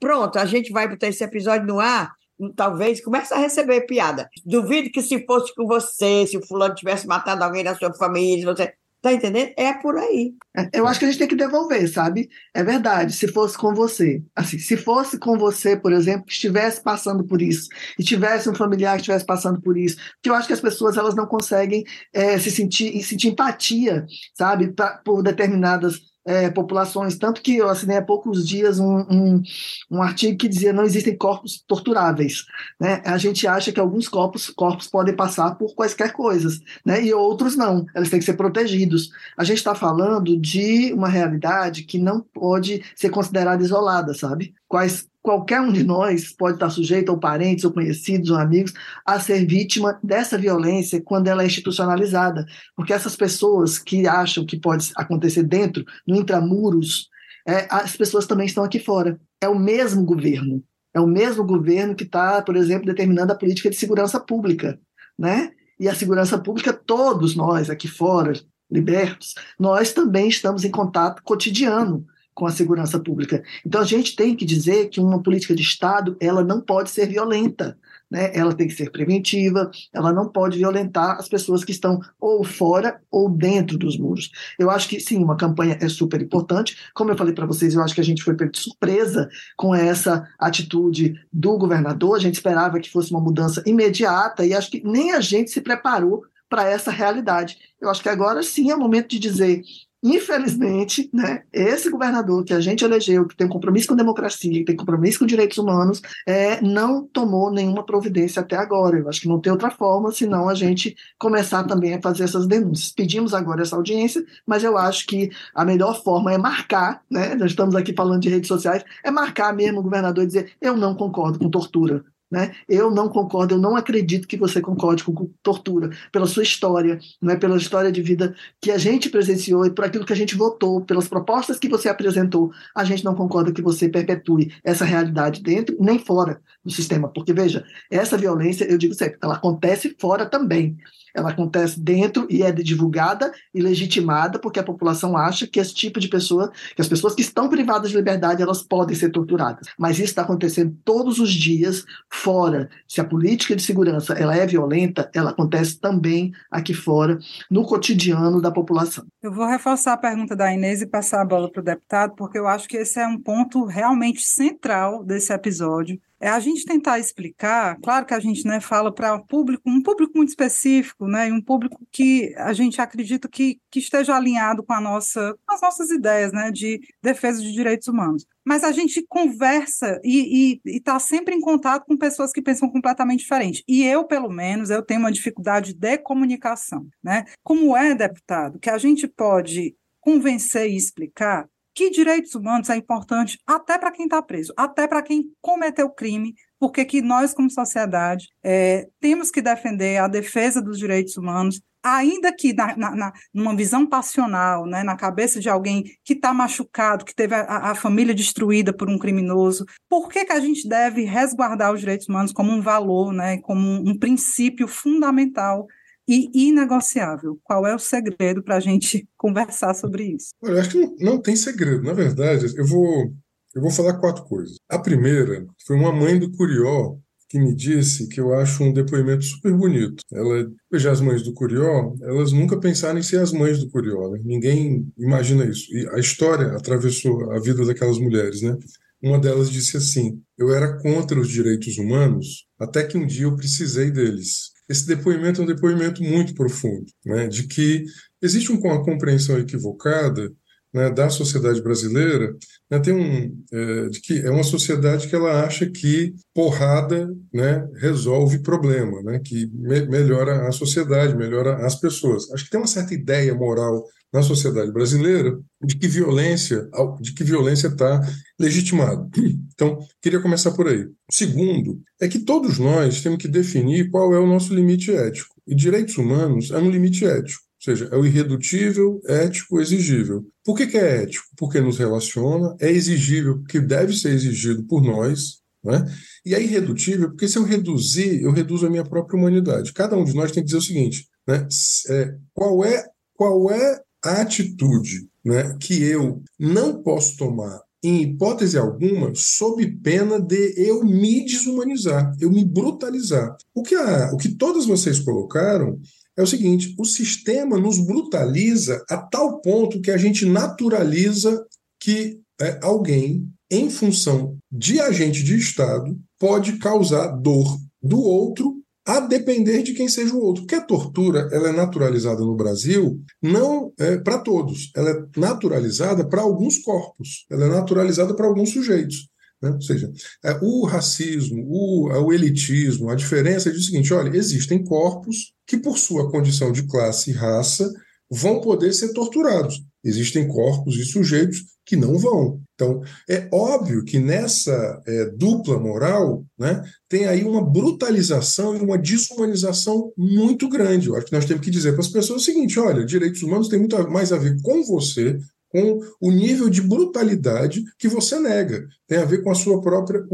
pronto, a gente vai botar esse episódio no ar, talvez comece a receber piada. Duvido que se fosse com você, se o fulano tivesse matado alguém da sua família, você Tá entendendo? É por aí. É, eu acho que a gente tem que devolver, sabe? É verdade, se fosse com você. Assim, se fosse com você, por exemplo, que estivesse passando por isso, e tivesse um familiar que estivesse passando por isso, porque eu acho que as pessoas elas não conseguem é, se sentir, sentir empatia, sabe, pra, por determinadas é, populações. Tanto que eu assinei há poucos dias um, um, um artigo que dizia não existem corpos torturáveis. Né? A gente acha que alguns corpos, corpos podem passar por quaisquer coisas, né? e outros não, eles têm que ser protegidos. A gente está falando de uma realidade que não pode ser considerada isolada, sabe? Quais, qualquer um de nós pode estar sujeito, ou parentes, ou conhecidos, ou amigos, a ser vítima dessa violência quando ela é institucionalizada. Porque essas pessoas que acham que pode acontecer dentro, no intramuros, é, as pessoas também estão aqui fora. É o mesmo governo. É o mesmo governo que está, por exemplo, determinando a política de segurança pública. Né? E a segurança pública, todos nós aqui fora, libertos, nós também estamos em contato cotidiano com a segurança pública. Então a gente tem que dizer que uma política de Estado ela não pode ser violenta, né? Ela tem que ser preventiva, ela não pode violentar as pessoas que estão ou fora ou dentro dos muros. Eu acho que sim, uma campanha é super importante. Como eu falei para vocês, eu acho que a gente foi pego de surpresa com essa atitude do governador. A gente esperava que fosse uma mudança imediata e acho que nem a gente se preparou para essa realidade. Eu acho que agora sim é o momento de dizer Infelizmente, né, esse governador que a gente elegeu, que tem compromisso com democracia, que tem compromisso com direitos humanos, é, não tomou nenhuma providência até agora. Eu acho que não tem outra forma senão a gente começar também a fazer essas denúncias. Pedimos agora essa audiência, mas eu acho que a melhor forma é marcar, né, nós estamos aqui falando de redes sociais, é marcar mesmo o governador e dizer: eu não concordo com tortura. Né? Eu não concordo, eu não acredito que você concorde com tortura, pela sua história, né? pela história de vida que a gente presenciou e por aquilo que a gente votou, pelas propostas que você apresentou. A gente não concorda que você perpetue essa realidade dentro nem fora do sistema, porque veja, essa violência, eu digo sempre, ela acontece fora também ela acontece dentro e é divulgada e legitimada porque a população acha que esse tipo de pessoa, que as pessoas que estão privadas de liberdade, elas podem ser torturadas. Mas isso está acontecendo todos os dias fora. Se a política de segurança ela é violenta, ela acontece também aqui fora, no cotidiano da população. Eu vou reforçar a pergunta da Inês e passar a bola para o deputado, porque eu acho que esse é um ponto realmente central desse episódio é a gente tentar explicar, claro que a gente né, fala para um público, um público muito específico, né, um público que a gente acredita que, que esteja alinhado com, a nossa, com as nossas ideias né, de defesa de direitos humanos. Mas a gente conversa e está sempre em contato com pessoas que pensam completamente diferente. E eu, pelo menos, eu tenho uma dificuldade de comunicação. Né? Como é, deputado, que a gente pode convencer e explicar que direitos humanos é importante até para quem está preso, até para quem cometeu crime, porque que nós, como sociedade, é, temos que defender a defesa dos direitos humanos, ainda que na, na, numa visão passional, né, na cabeça de alguém que está machucado, que teve a, a, família destruída por um criminoso, por que, que a gente deve resguardar os direitos humanos como um valor, né, como um, um princípio fundamental e inegociável. Qual é o segredo para a gente conversar sobre isso? Olha, eu acho que não, não, tem segredo. Na verdade, eu vou, eu vou falar quatro coisas. A primeira foi uma mãe do Curió que me disse que eu acho um depoimento super bonito. Ela, veja, as mães do Curió, elas nunca pensaram em ser as mães do Curió. Né? Ninguém imagina isso. E a história atravessou a vida daquelas mulheres, né? Uma delas disse assim: Eu era contra os direitos humanos até que um dia eu precisei deles. Esse depoimento é um depoimento muito profundo, né, de que existe uma compreensão equivocada né, da sociedade brasileira, né, tem um, é, de que é uma sociedade que ela acha que porrada né, resolve problema, né, que me melhora a sociedade, melhora as pessoas. Acho que tem uma certa ideia moral na sociedade brasileira de que violência, de que violência está legitimada. Então, queria começar por aí. Segundo, é que todos nós temos que definir qual é o nosso limite ético. E direitos humanos é um limite ético. Seja, é o irredutível, ético, exigível. Por que, que é ético? Porque nos relaciona, é exigível, porque deve ser exigido por nós, né? e é irredutível, porque se eu reduzir, eu reduzo a minha própria humanidade. Cada um de nós tem que dizer o seguinte: né? É, qual, é, qual é a atitude né, que eu não posso tomar em hipótese alguma, sob pena de eu me desumanizar, eu me brutalizar. O que, a, o que todas vocês colocaram é o seguinte: o sistema nos brutaliza a tal ponto que a gente naturaliza que é, alguém, em função de agente de Estado, pode causar dor do outro a depender de quem seja o outro. Porque a tortura ela é naturalizada no Brasil não é para todos, ela é naturalizada para alguns corpos, ela é naturalizada para alguns sujeitos. Né? Ou seja, é, o racismo, o, o elitismo, a diferença é o seguinte: olha, existem corpos que, por sua condição de classe e raça, vão poder ser torturados. Existem corpos e sujeitos que não vão. Então, é óbvio que nessa é, dupla moral né, tem aí uma brutalização e uma desumanização muito grande. Eu acho que nós temos que dizer para as pessoas o seguinte: olha, direitos humanos tem muito mais a ver com você, com o nível de brutalidade que você nega, tem a ver com a sua própria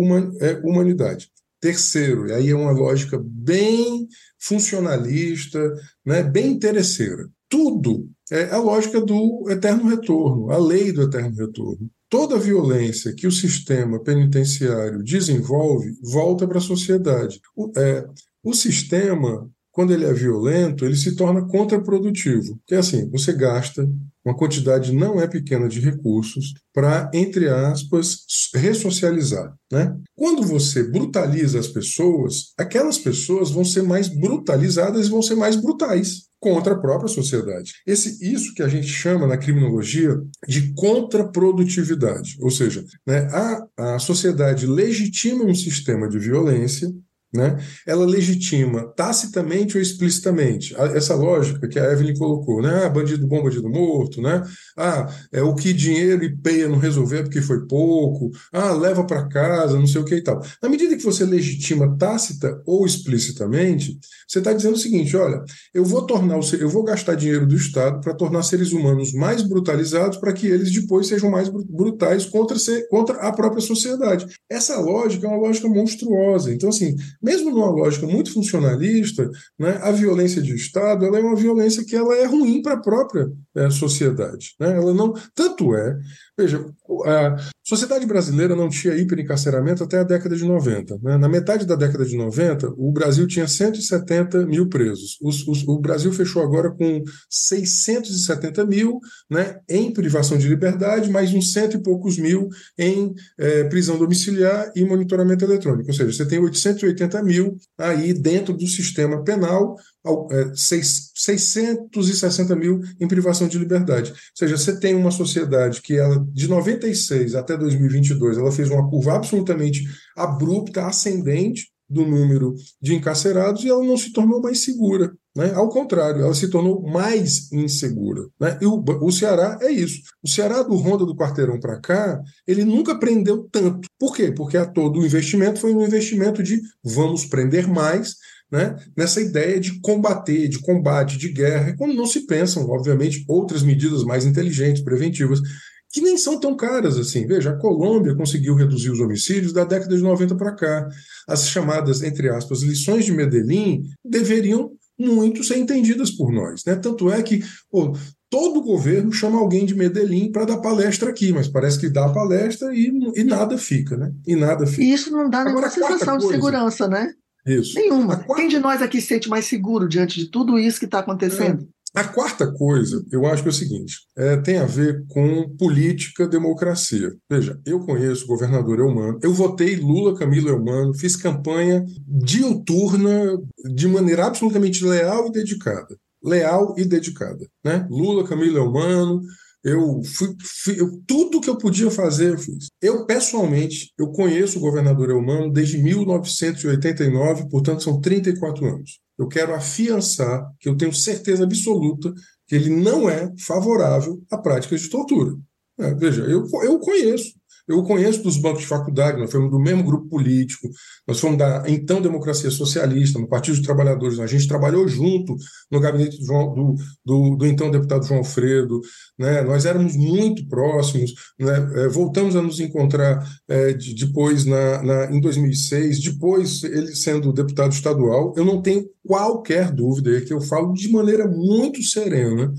é, humanidade. Terceiro, e aí é uma lógica bem funcionalista, né, bem interesseira. Tudo é a lógica do eterno retorno, a lei do eterno retorno. Toda violência que o sistema penitenciário desenvolve volta para a sociedade. O, é, o sistema, quando ele é violento, ele se torna contraprodutivo. Que é assim, você gasta uma quantidade não é pequena de recursos para, entre aspas, ressocializar. Né? Quando você brutaliza as pessoas, aquelas pessoas vão ser mais brutalizadas e vão ser mais brutais contra a própria sociedade. Esse, isso que a gente chama na criminologia de contraprodutividade, ou seja, né, a, a sociedade legitima um sistema de violência né? Ela legitima tacitamente ou explicitamente essa lógica que a Evelyn colocou, né? Ah, bandido bom, bandido morto, né? Ah, é o que dinheiro e peia não resolver porque foi pouco. Ah, leva para casa, não sei o que e tal. Na medida que você legitima tácita ou explicitamente, você está dizendo o seguinte: olha, eu vou tornar o, eu vou gastar dinheiro do Estado para tornar seres humanos mais brutalizados para que eles depois sejam mais brutais contra, contra a própria sociedade. Essa lógica é uma lógica monstruosa. Então, assim mesmo numa lógica muito funcionalista, né, a violência de Estado é uma violência que ela é ruim para a própria é, sociedade. Né? Ela não, tanto é, veja, a sociedade brasileira não tinha hiperencarceramento até a década de 90. Né? Na metade da década de 90, o Brasil tinha 170 mil presos. Os, os, o Brasil fechou agora com 670 mil né, em privação de liberdade, mais uns cento e poucos mil em é, prisão domiciliar e monitoramento eletrônico. Ou seja, você tem 880 mil aí dentro do sistema penal 660 é, mil em privação de liberdade. Ou seja, você tem uma sociedade que ela, de 96 até 2022, ela fez uma curva absolutamente abrupta, ascendente do número de encarcerados e ela não se tornou mais segura. Né? Ao contrário, ela se tornou mais insegura. Né? E o, o Ceará é isso. O Ceará, do Ronda do Quarteirão para cá, ele nunca prendeu tanto. Por quê? Porque a todo o investimento foi um investimento de vamos prender mais né, nessa ideia de combater, de combate, de guerra, quando não se pensam, obviamente, outras medidas mais inteligentes, preventivas, que nem são tão caras assim. Veja, a Colômbia conseguiu reduzir os homicídios da década de 90 para cá. As chamadas, entre aspas, lições de Medellín deveriam muito ser entendidas por nós. Né? Tanto é que pô, todo governo chama alguém de Medellín para dar palestra aqui, mas parece que dá palestra e, e nada fica, né? E nada fica. E isso não dá nenhuma sensação de segurança, né? Isso. Nenhuma. Quarta... Quem de nós aqui se sente mais seguro diante de tudo isso que está acontecendo? É. A quarta coisa, eu acho que é o seguinte: é, tem a ver com política, democracia. Veja, eu conheço o governador Eumano, eu votei Lula Camilo Eumano, fiz campanha diuturna de maneira absolutamente leal e dedicada. Leal e dedicada. Né? Lula Camilo Eumano, eu fui, fui eu, tudo que eu podia fazer, eu fiz. Eu, pessoalmente, eu conheço o governador Eumano desde 1989, portanto, são 34 anos. Eu quero afiançar que eu tenho certeza absoluta que ele não é favorável à prática de tortura. É, veja, eu, eu conheço. Eu o conheço dos bancos de faculdade, nós fomos do mesmo grupo político, nós fomos da então Democracia Socialista, no Partido dos Trabalhadores, a gente trabalhou junto no gabinete do, João, do, do, do então deputado João Alfredo, né? nós éramos muito próximos, né? É, voltamos a nos encontrar é, de, depois, na, na, em 2006, depois ele sendo deputado estadual, eu não tenho qualquer dúvida, é que eu falo de maneira muito serena,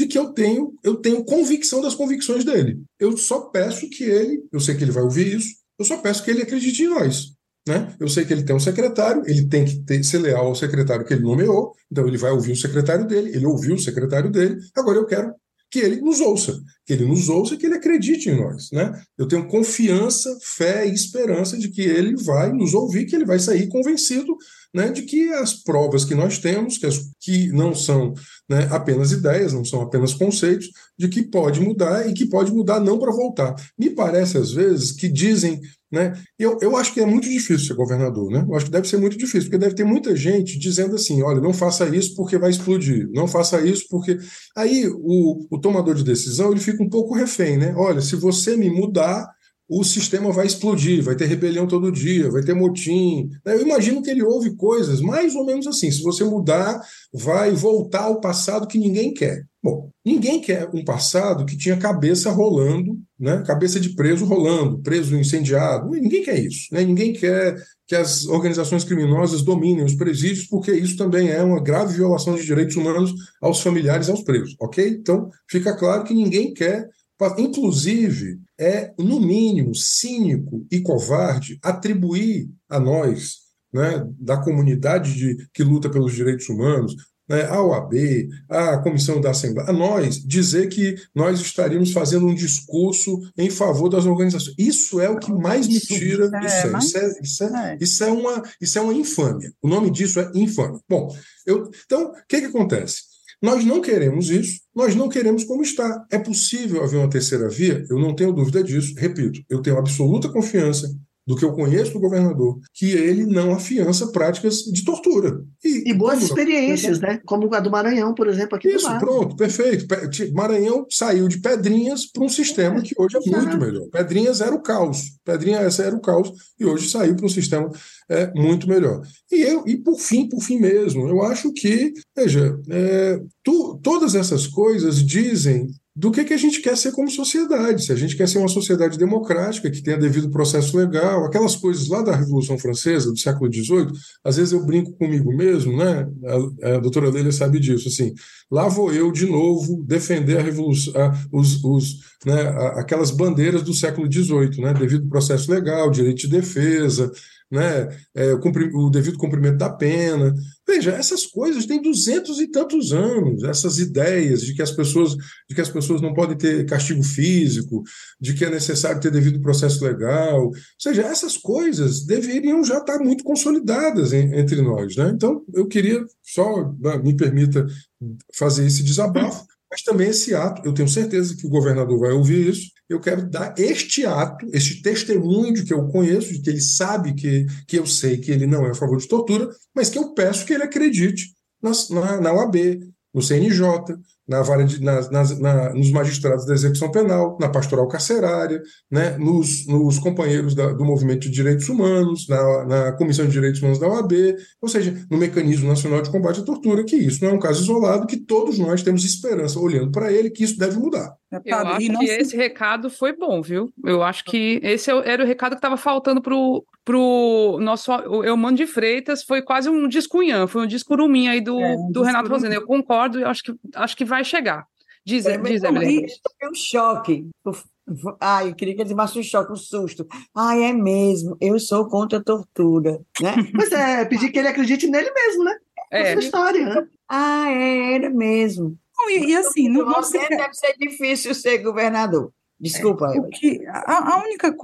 de que eu tenho, eu tenho convicção das convicções dele. Eu só peço que ele, eu sei que ele vai ouvir isso, eu só peço que ele acredite em nós. Né? Eu sei que ele tem um secretário, ele tem que ter, ser leal ao secretário que ele nomeou, então ele vai ouvir o secretário dele, ele ouviu o secretário dele, agora eu quero que ele nos ouça, que ele nos ouça que ele acredite em nós. Né? Eu tenho confiança, fé e esperança de que ele vai nos ouvir, que ele vai sair convencido né, de que as provas que nós temos, que, as, que não são né, apenas ideias, não são apenas conceitos, de que pode mudar e que pode mudar não para voltar. Me parece, às vezes, que dizem. Né, eu, eu acho que é muito difícil ser governador, né? Eu acho que deve ser muito difícil, porque deve ter muita gente dizendo assim: olha, não faça isso porque vai explodir, não faça isso porque. Aí o, o tomador de decisão ele fica um pouco refém, né? Olha, se você me mudar, o sistema vai explodir, vai ter rebelião todo dia, vai ter motim. Né? Eu imagino que ele ouve coisas mais ou menos assim: se você mudar, vai voltar ao passado que ninguém quer. Bom, ninguém quer um passado que tinha cabeça rolando, né? cabeça de preso rolando, preso incendiado. Ninguém quer isso. Né? Ninguém quer que as organizações criminosas dominem os presídios, porque isso também é uma grave violação de direitos humanos aos familiares aos presos, ok? Então, fica claro que ninguém quer Inclusive, é, no mínimo, cínico e covarde atribuir a nós, né, da comunidade de, que luta pelos direitos humanos, né, à OAB, à Comissão da Assembleia, a nós, dizer que nós estaríamos fazendo um discurso em favor das organizações. Isso é o que mais me tira do é, Isso, é, isso, é, isso, é, uma, isso é uma infâmia. O nome disso é infâmia. Bom, eu, então, o que, que acontece? Nós não queremos isso, nós não queremos como está. É possível haver uma terceira via? Eu não tenho dúvida disso. Repito, eu tenho absoluta confiança do que eu conheço do governador, que ele não afiança práticas de tortura. E, e boas experiências, né? Como a do Maranhão, por exemplo, aqui Isso, pronto, perfeito. Maranhão saiu de Pedrinhas para um sistema que hoje é muito melhor. Pedrinhas era o caos. Pedrinhas era o caos e hoje saiu para um sistema é, muito melhor. E, eu, e por fim, por fim mesmo, eu acho que, veja, é, tu, todas essas coisas dizem do que, que a gente quer ser como sociedade. Se a gente quer ser uma sociedade democrática, que tenha devido processo legal, aquelas coisas lá da Revolução Francesa, do século XVIII, às vezes eu brinco comigo mesmo, né? A, a doutora Leila sabe disso, assim, lá vou eu de novo defender a revolução, a, os, os, né, a, aquelas bandeiras do século XVIII, né? Devido processo legal, direito de defesa, né, é, o, o, devido cumprimento da pena. Veja, essas coisas têm duzentos e tantos anos, essas ideias de que as pessoas, de que as pessoas não podem ter castigo físico, de que é necessário ter devido processo legal. Ou seja, essas coisas deveriam já estar muito consolidadas em, entre nós. Né? Então, eu queria só, né, me permita fazer esse desabafo, mas também esse ato, eu tenho certeza que o governador vai ouvir isso, eu quero dar este ato, este testemunho de que eu conheço, de que ele sabe que, que eu sei que ele não é a favor de tortura, mas que eu peço que ele acredite na, na, na OAB, no CNJ, na vara de, na, na, nos magistrados da execução penal, na pastoral carcerária, né, nos, nos companheiros da, do movimento de direitos humanos, na, na Comissão de Direitos Humanos da OAB, ou seja, no Mecanismo Nacional de Combate à Tortura, que isso não é um caso isolado, que todos nós temos esperança, olhando para ele, que isso deve mudar. Eu acho que esse recado foi bom, viu? Eu acho que esse é era o recado que estava faltando para o nosso Eumano de Freitas, foi quase um discunhã, foi um discurumim aí do, é, um do Renato Rosendo. Eu concordo, eu acho que, acho que vai chegar. Diz, é, diz Emily. um choque. Ai, eu queria que ele tomasse um choque, um susto. Ai, é mesmo, eu sou contra a tortura. Né? Pois é, pedir que ele acredite nele mesmo, né? É. Essa história, né? Ah, é, era mesmo. E, e assim, não, não se... deve ser difícil ser governador. Desculpa. É, que, a, a única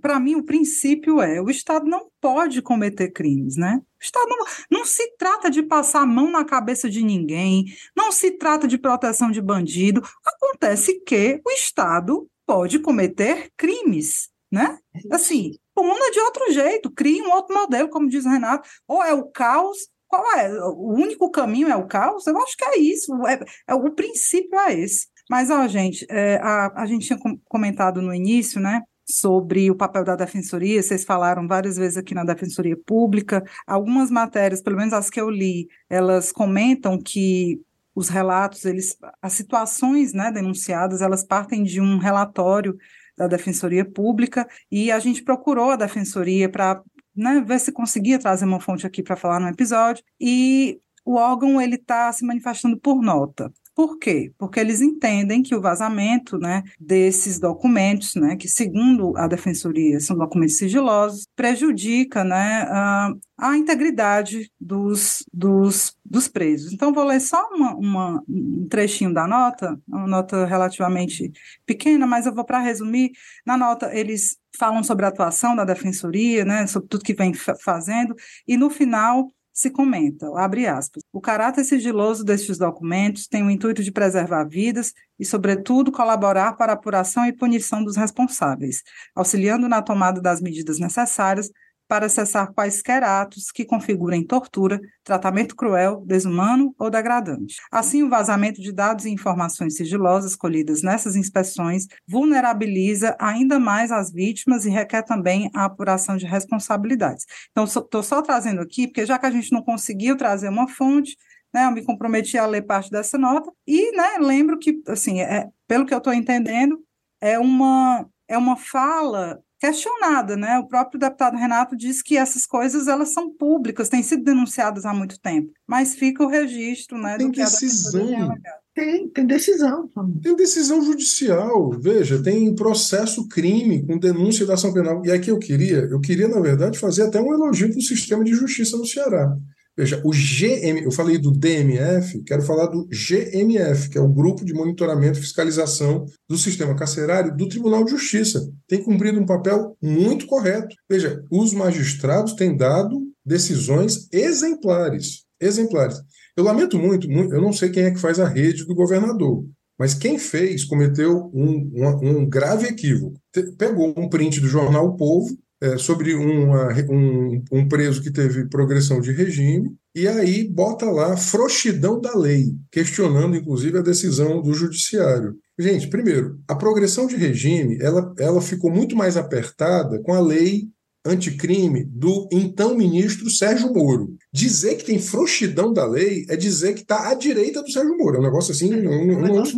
para mim, o princípio é o Estado não pode cometer crimes, né? O Estado não, não se trata de passar a mão na cabeça de ninguém, não se trata de proteção de bandido. Acontece que o Estado pode cometer crimes, né? Assim, puna de outro jeito, crie um outro modelo, como diz o Renato, ou é o caos qual é? O único caminho é o caos? Eu acho que é isso. É, é o princípio é esse. Mas, ó, gente, é, a, a gente tinha comentado no início, né? Sobre o papel da defensoria, vocês falaram várias vezes aqui na defensoria pública. Algumas matérias, pelo menos as que eu li, elas comentam que os relatos, eles, as situações né, denunciadas, elas partem de um relatório da Defensoria Pública e a gente procurou a Defensoria para né, ver se conseguia trazer uma fonte aqui para falar no episódio e o órgão ele está se manifestando por nota. Por quê? Porque eles entendem que o vazamento né, desses documentos, né, que segundo a defensoria são documentos sigilosos, prejudica né, a, a integridade dos, dos, dos presos. Então, vou ler só uma, uma, um trechinho da nota, uma nota relativamente pequena, mas eu vou para resumir. Na nota, eles falam sobre a atuação da defensoria, né, sobre tudo que vem fazendo, e no final se comenta, abre aspas, o caráter sigiloso destes documentos tem o intuito de preservar vidas e, sobretudo, colaborar para a apuração e punição dos responsáveis, auxiliando na tomada das medidas necessárias para cessar quaisquer atos que configurem tortura, tratamento cruel, desumano ou degradante. Assim, o vazamento de dados e informações sigilosas colhidas nessas inspeções vulnerabiliza ainda mais as vítimas e requer também a apuração de responsabilidades. Então, estou só trazendo aqui, porque já que a gente não conseguiu trazer uma fonte, né, eu me comprometi a ler parte dessa nota e né, lembro que, assim, é, pelo que eu estou entendendo, é uma, é uma fala questionada, né? O próprio deputado Renato diz que essas coisas elas são públicas, têm sido denunciadas há muito tempo, mas fica o registro, né? Tem decisão. Tem, tem decisão. Tem decisão judicial. Veja, tem processo crime com denúncia da ação penal. E aqui eu queria, eu queria, na verdade, fazer até um elogio para o sistema de justiça no Ceará. Veja, o GM, eu falei do DMF, quero falar do GMF, que é o Grupo de Monitoramento e Fiscalização do Sistema Carcerário do Tribunal de Justiça. Tem cumprido um papel muito correto. Veja, os magistrados têm dado decisões exemplares. Exemplares. Eu lamento muito, eu não sei quem é que faz a rede do governador, mas quem fez cometeu um, um, um grave equívoco. Pegou um print do jornal O Povo é, sobre uma, um, um preso que teve progressão de regime, e aí bota lá frouxidão da lei, questionando inclusive a decisão do judiciário. Gente, primeiro, a progressão de regime ela, ela ficou muito mais apertada com a lei anticrime do então ministro Sérgio Moro. Dizer que tem frouxidão da lei é dizer que está à direita do Sérgio Moro. É um negócio assim. Eu, eu, não, não é,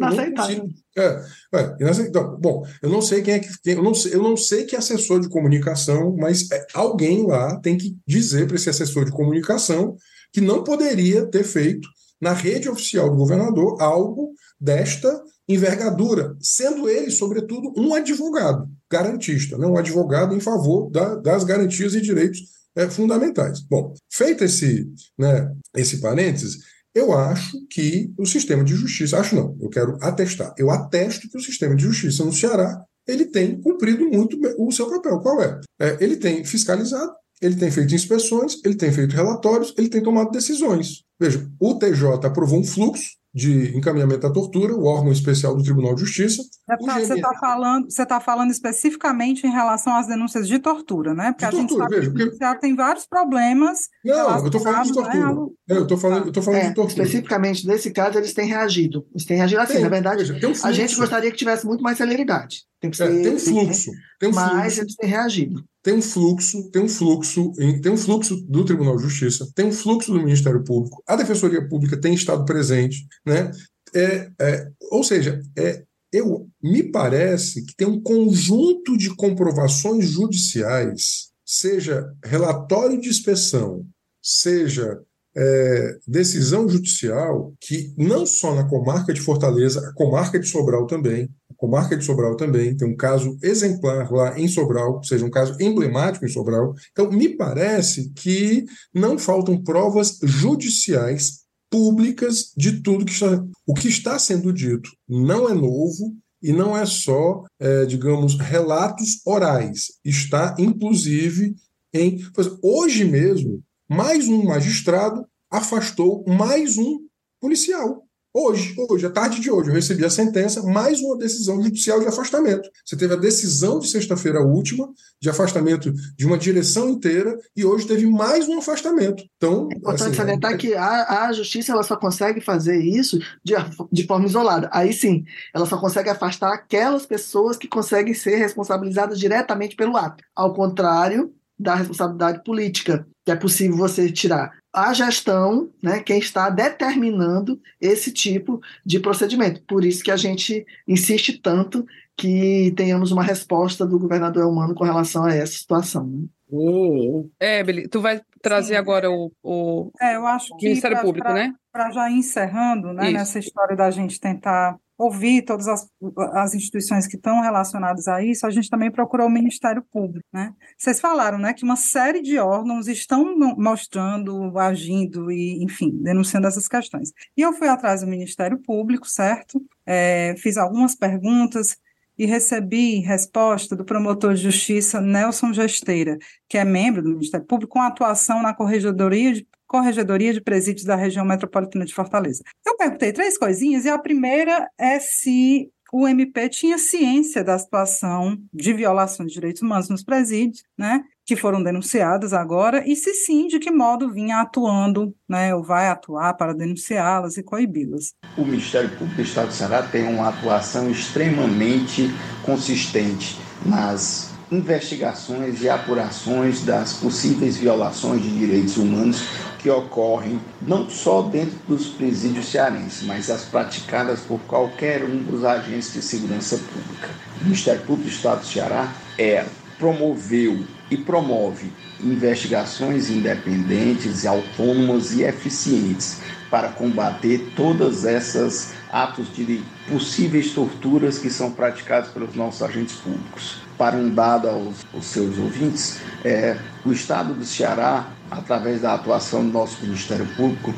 é, bom, eu não sei quem é que. eu, não sei, eu não sei que é assessor de comunicação, mas é, alguém lá tem que dizer para esse assessor de comunicação que não poderia ter feito na rede oficial do governador algo desta envergadura, sendo ele, sobretudo, um advogado garantista, né? um advogado em favor da, das garantias e direitos é, fundamentais. Bom, feito esse, né, esse parênteses, eu acho que o sistema de justiça, acho não, eu quero atestar, eu atesto que o sistema de justiça no Ceará ele tem cumprido muito o seu papel. Qual é? é ele tem fiscalizado, ele tem feito inspeções, ele tem feito relatórios, ele tem tomado decisões. Veja, o TJ aprovou um fluxo de encaminhamento à tortura, o órgão especial do Tribunal de Justiça. Deputado, você está falando, você tá falando especificamente em relação às denúncias de tortura, né? Porque de a tortura, gente sabe veja, que tem vários problemas. Não, eu estou falando de tortura. Né? Eu estou falando, eu tô falando é, de tortura. Especificamente nesse caso, eles têm reagido. Eles têm reagido assim, tem, na verdade. Veja, um a gente gostaria que tivesse muito mais celeridade. Tem que ser. É, tem um fluxo. Tem um mas fluxo. eles têm reagido tem um fluxo, tem um fluxo, tem um fluxo do Tribunal de Justiça, tem um fluxo do Ministério Público, a Defensoria Pública tem estado presente, né? É, é, ou seja, é, eu me parece que tem um conjunto de comprovações judiciais, seja relatório de inspeção, seja é, decisão judicial, que não só na comarca de Fortaleza, a comarca de Sobral também, a comarca de Sobral também tem um caso exemplar lá em Sobral, ou seja, um caso emblemático em Sobral. Então, me parece que não faltam provas judiciais públicas de tudo que está. O que está sendo dito não é novo e não é só, é, digamos, relatos orais. Está, inclusive, em. Hoje mesmo, mais um magistrado afastou mais um policial. Hoje, hoje, à tarde de hoje, eu recebi a sentença, mais uma decisão judicial de afastamento. Você teve a decisão de sexta-feira última, de afastamento de uma direção inteira, e hoje teve mais um afastamento. Então, é importante assim, salientar é... que a, a justiça ela só consegue fazer isso de, de forma isolada. Aí sim, ela só consegue afastar aquelas pessoas que conseguem ser responsabilizadas diretamente pelo ato. Ao contrário da responsabilidade política, que é possível você tirar a gestão, né, quem está determinando esse tipo de procedimento. Por isso que a gente insiste tanto que tenhamos uma resposta do governador Elmano com relação a essa situação. Né? É, Beli, tu vai trazer Sim. agora o, o, é, eu acho que Ministério pra, Público, pra, né? Para já encerrando, né, nessa história da gente tentar ouvir todas as, as instituições que estão relacionadas a isso, a gente também procurou o Ministério Público, né? Vocês falaram, né, que uma série de órgãos estão mostrando, agindo e, enfim, denunciando essas questões. E eu fui atrás do Ministério Público, certo? É, fiz algumas perguntas e recebi resposta do promotor de justiça Nelson Gesteira, que é membro do Ministério Público, com atuação na Corregedoria de Corregedoria de Presídios da Região Metropolitana de Fortaleza. Eu perguntei três coisinhas, e a primeira é se o MP tinha ciência da situação de violação de direitos humanos nos presídios, né, que foram denunciadas agora, e se sim, de que modo vinha atuando, né, ou vai atuar para denunciá-las e coibi-las. O Ministério Público do Estado do Ceará tem uma atuação extremamente consistente nas investigações e apurações das possíveis violações de direitos humanos que ocorrem não só dentro dos presídios cearenses, mas as praticadas por qualquer um dos agentes de segurança pública. O Ministério Público do Estado do Ceará é, promoveu e promove investigações independentes, autônomas e eficientes para combater todas essas atos de possíveis torturas que são praticados pelos nossos agentes públicos. Para um dado aos, aos seus ouvintes, é, o Estado do Ceará, através da atuação do nosso Ministério Público,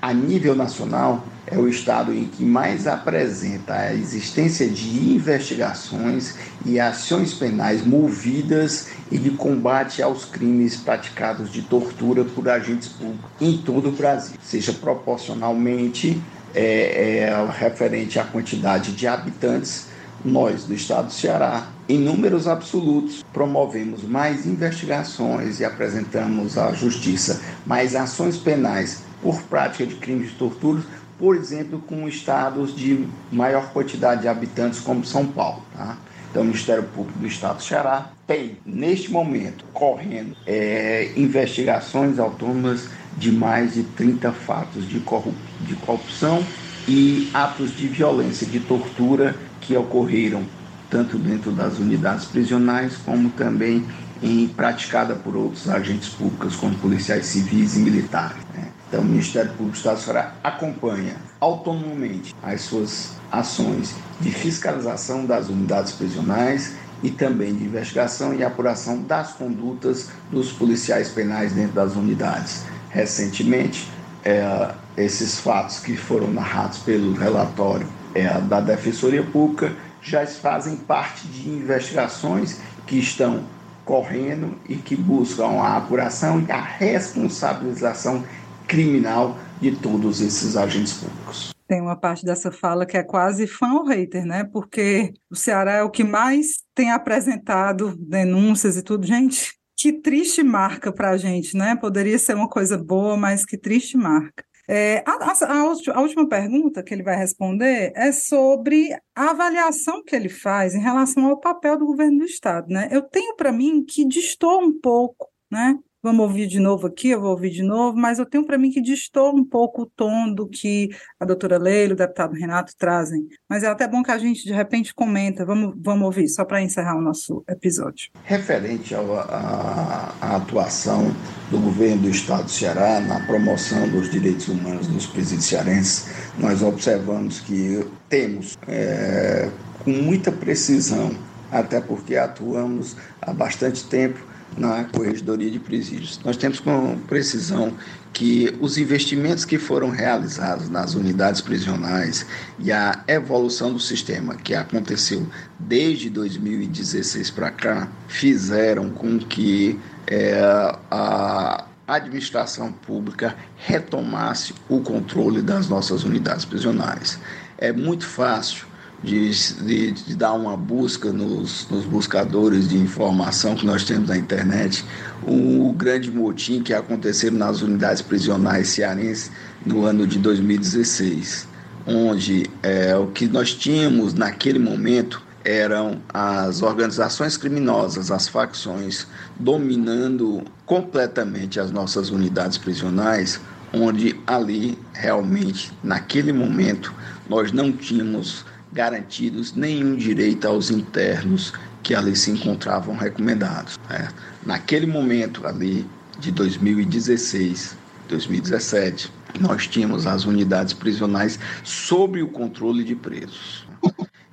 a nível nacional, é o estado em que mais apresenta a existência de investigações e ações penais movidas e de combate aos crimes praticados de tortura por agentes públicos em todo o Brasil, seja proporcionalmente é, é, referente à quantidade de habitantes, nós do estado do Ceará, em números absolutos, promovemos mais investigações e apresentamos à justiça mais ações penais por prática de crimes de tortura, por exemplo, com estados de maior quantidade de habitantes, como São Paulo. Tá? Então, o Ministério Público do Estado do Ceará tem, neste momento, correndo é, investigações autônomas de mais de 30 fatos de, corrup de corrupção e atos de violência, de tortura que ocorreram tanto dentro das unidades prisionais como também em praticada por outros agentes públicos, como policiais civis e militares. Né? Então, o Ministério Público do Estado do Ceará acompanha autonomamente as suas ações de fiscalização das unidades prisionais e também de investigação e apuração das condutas dos policiais penais dentro das unidades. Recentemente, é, esses fatos que foram narrados pelo relatório é, da Defensoria Pública já fazem parte de investigações que estão correndo e que buscam a apuração e a responsabilização criminal de todos esses agentes públicos. Tem uma parte dessa fala que é quase fã ou hater, né? Porque o Ceará é o que mais tem apresentado denúncias e tudo. Gente, que triste marca para a gente, né? Poderia ser uma coisa boa, mas que triste marca. É, a, a, a, última pergunta que ele vai responder é sobre a avaliação que ele faz em relação ao papel do governo do Estado. Né? Eu tenho para mim que distor um pouco né, Vamos ouvir de novo aqui, eu vou ouvir de novo, mas eu tenho para mim que distor um pouco o tom do que a doutora Leila, o deputado Renato trazem. Mas é até bom que a gente, de repente, comenta. Vamos, vamos ouvir, só para encerrar o nosso episódio. Referente à atuação do governo do Estado do Ceará na promoção dos direitos humanos dos presídios cearenses, nós observamos que temos, é, com muita precisão, até porque atuamos há bastante tempo na Corregedoria de Presídios. Nós temos com precisão que os investimentos que foram realizados nas unidades prisionais e a evolução do sistema que aconteceu desde 2016 para cá fizeram com que é, a administração pública retomasse o controle das nossas unidades prisionais. É muito fácil de, de, de, dar uma busca nos, nos, buscadores de informação que nós temos na internet, o um grande motim que aconteceu nas unidades prisionais cearenses no ano de 2016, onde é, o que nós tínhamos naquele momento eram as organizações criminosas, as facções, dominando completamente as nossas unidades prisionais, onde ali realmente, naquele momento, nós não tínhamos garantidos nenhum direito aos internos que ali se encontravam recomendados. Né? Naquele momento ali de 2016, 2017, nós tínhamos as unidades prisionais sob o controle de presos.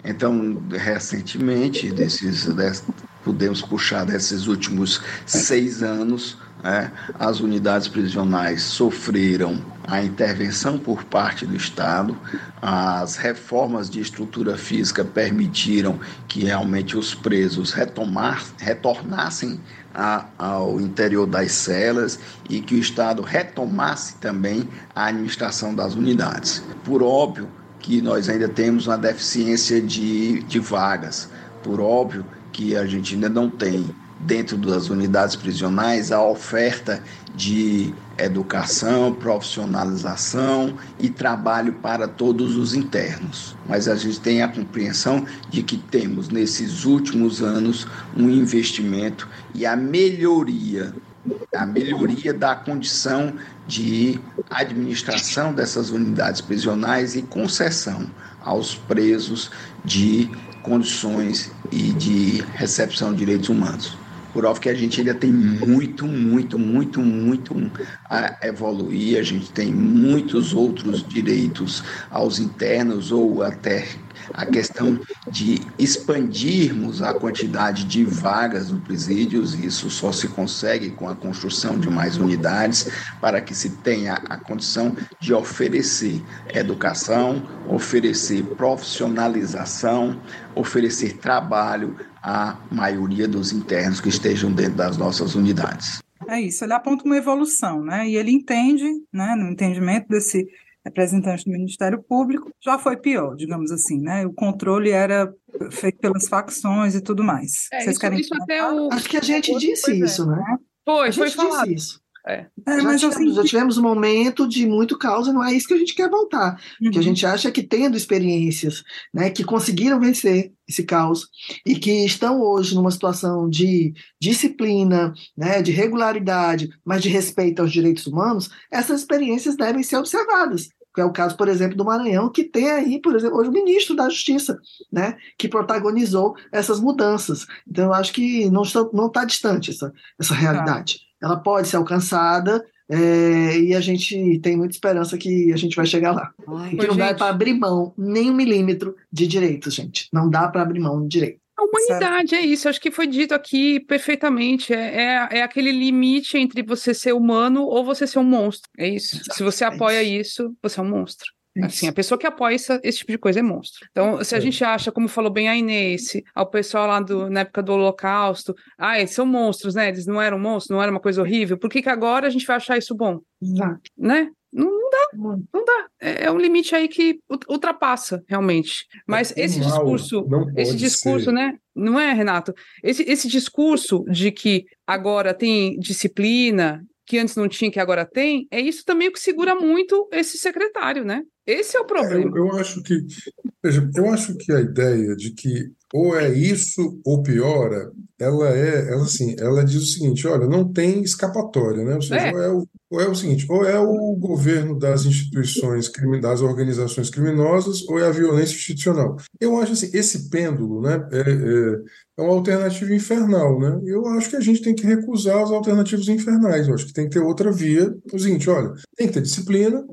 Então, recentemente, desses, podemos puxar desses últimos seis anos, né, as unidades prisionais sofreram a intervenção por parte do Estado, as reformas de estrutura física permitiram que realmente os presos retomar, retornassem a, ao interior das celas e que o Estado retomasse também a administração das unidades. Por óbvio que nós ainda temos uma deficiência de, de vagas, por óbvio que a gente ainda não tem dentro das unidades prisionais a oferta de educação, profissionalização e trabalho para todos os internos. Mas a gente tem a compreensão de que temos nesses últimos anos um investimento e a melhoria a melhoria da condição de administração dessas unidades prisionais e concessão aos presos de condições e de recepção de direitos humanos óbvio que a gente ainda tem muito, muito, muito, muito a evoluir, a gente tem muitos outros direitos aos internos ou até a questão de expandirmos a quantidade de vagas no presídios, isso só se consegue com a construção de mais unidades para que se tenha a condição de oferecer educação, oferecer profissionalização, oferecer trabalho à maioria dos internos que estejam dentro das nossas unidades. É isso, ele aponta uma evolução, né? E ele entende, né, no entendimento desse representante do Ministério Público, já foi pior, digamos assim, né? O controle era feito pelas facções e tudo mais. É, Vocês isso, querem isso até o... Acho que a gente disse isso, né? Foi, foi falado. isso. É. É, já, tivemos, assim... já tivemos um momento de muito caos e não é isso que a gente quer voltar. Uhum. que a gente acha que tendo experiências né, que conseguiram vencer esse caos e que estão hoje numa situação de disciplina, né, de regularidade, mas de respeito aos direitos humanos, essas experiências devem ser observadas que é o caso, por exemplo, do Maranhão, que tem aí, por exemplo, hoje o ministro da Justiça, né, que protagonizou essas mudanças. Então, eu acho que não está, não está distante essa, essa realidade. Tá. Ela pode ser alcançada, é, e a gente tem muita esperança que a gente vai chegar lá. Ai, que não dá para abrir mão nem um milímetro de direitos, gente. Não dá para abrir mão de direito. A humanidade certo. é isso, acho que foi dito aqui perfeitamente. É, é, é, aquele limite entre você ser humano ou você ser um monstro. É isso. Exato, Se você apoia é isso. isso, você é um monstro. É assim, a pessoa que apoia essa, esse tipo de coisa é monstro. Então, se a é. gente acha, como falou bem a Inês, ao pessoal lá do, na época do Holocausto, ah, eles são monstros, né? Eles não eram monstros, não era uma coisa horrível, por que, que agora a gente vai achar isso bom? Exato. Né? Não, não dá, não dá. É, é, um limite aí que ultrapassa, realmente. Mas é esse discurso, esse discurso, ser. né? Não é, Renato? Esse, esse discurso de que agora tem disciplina, que antes não tinha, que agora tem, é isso também que segura muito esse secretário, né? Esse é o problema. É, eu, acho que, veja, eu acho que a ideia de que ou é isso ou piora, ela é, ela assim, ela diz o seguinte, olha, não tem escapatória, né? Ou seja, é. Ou, é o, ou é o seguinte, ou é o governo das instituições, das organizações criminosas, ou é a violência institucional. Eu acho assim, esse pêndulo, né, é, é, é uma alternativa infernal, né? Eu acho que a gente tem que recusar as alternativas infernais. Eu acho que tem que ter outra via. O seguinte, olha, tem que ter disciplina,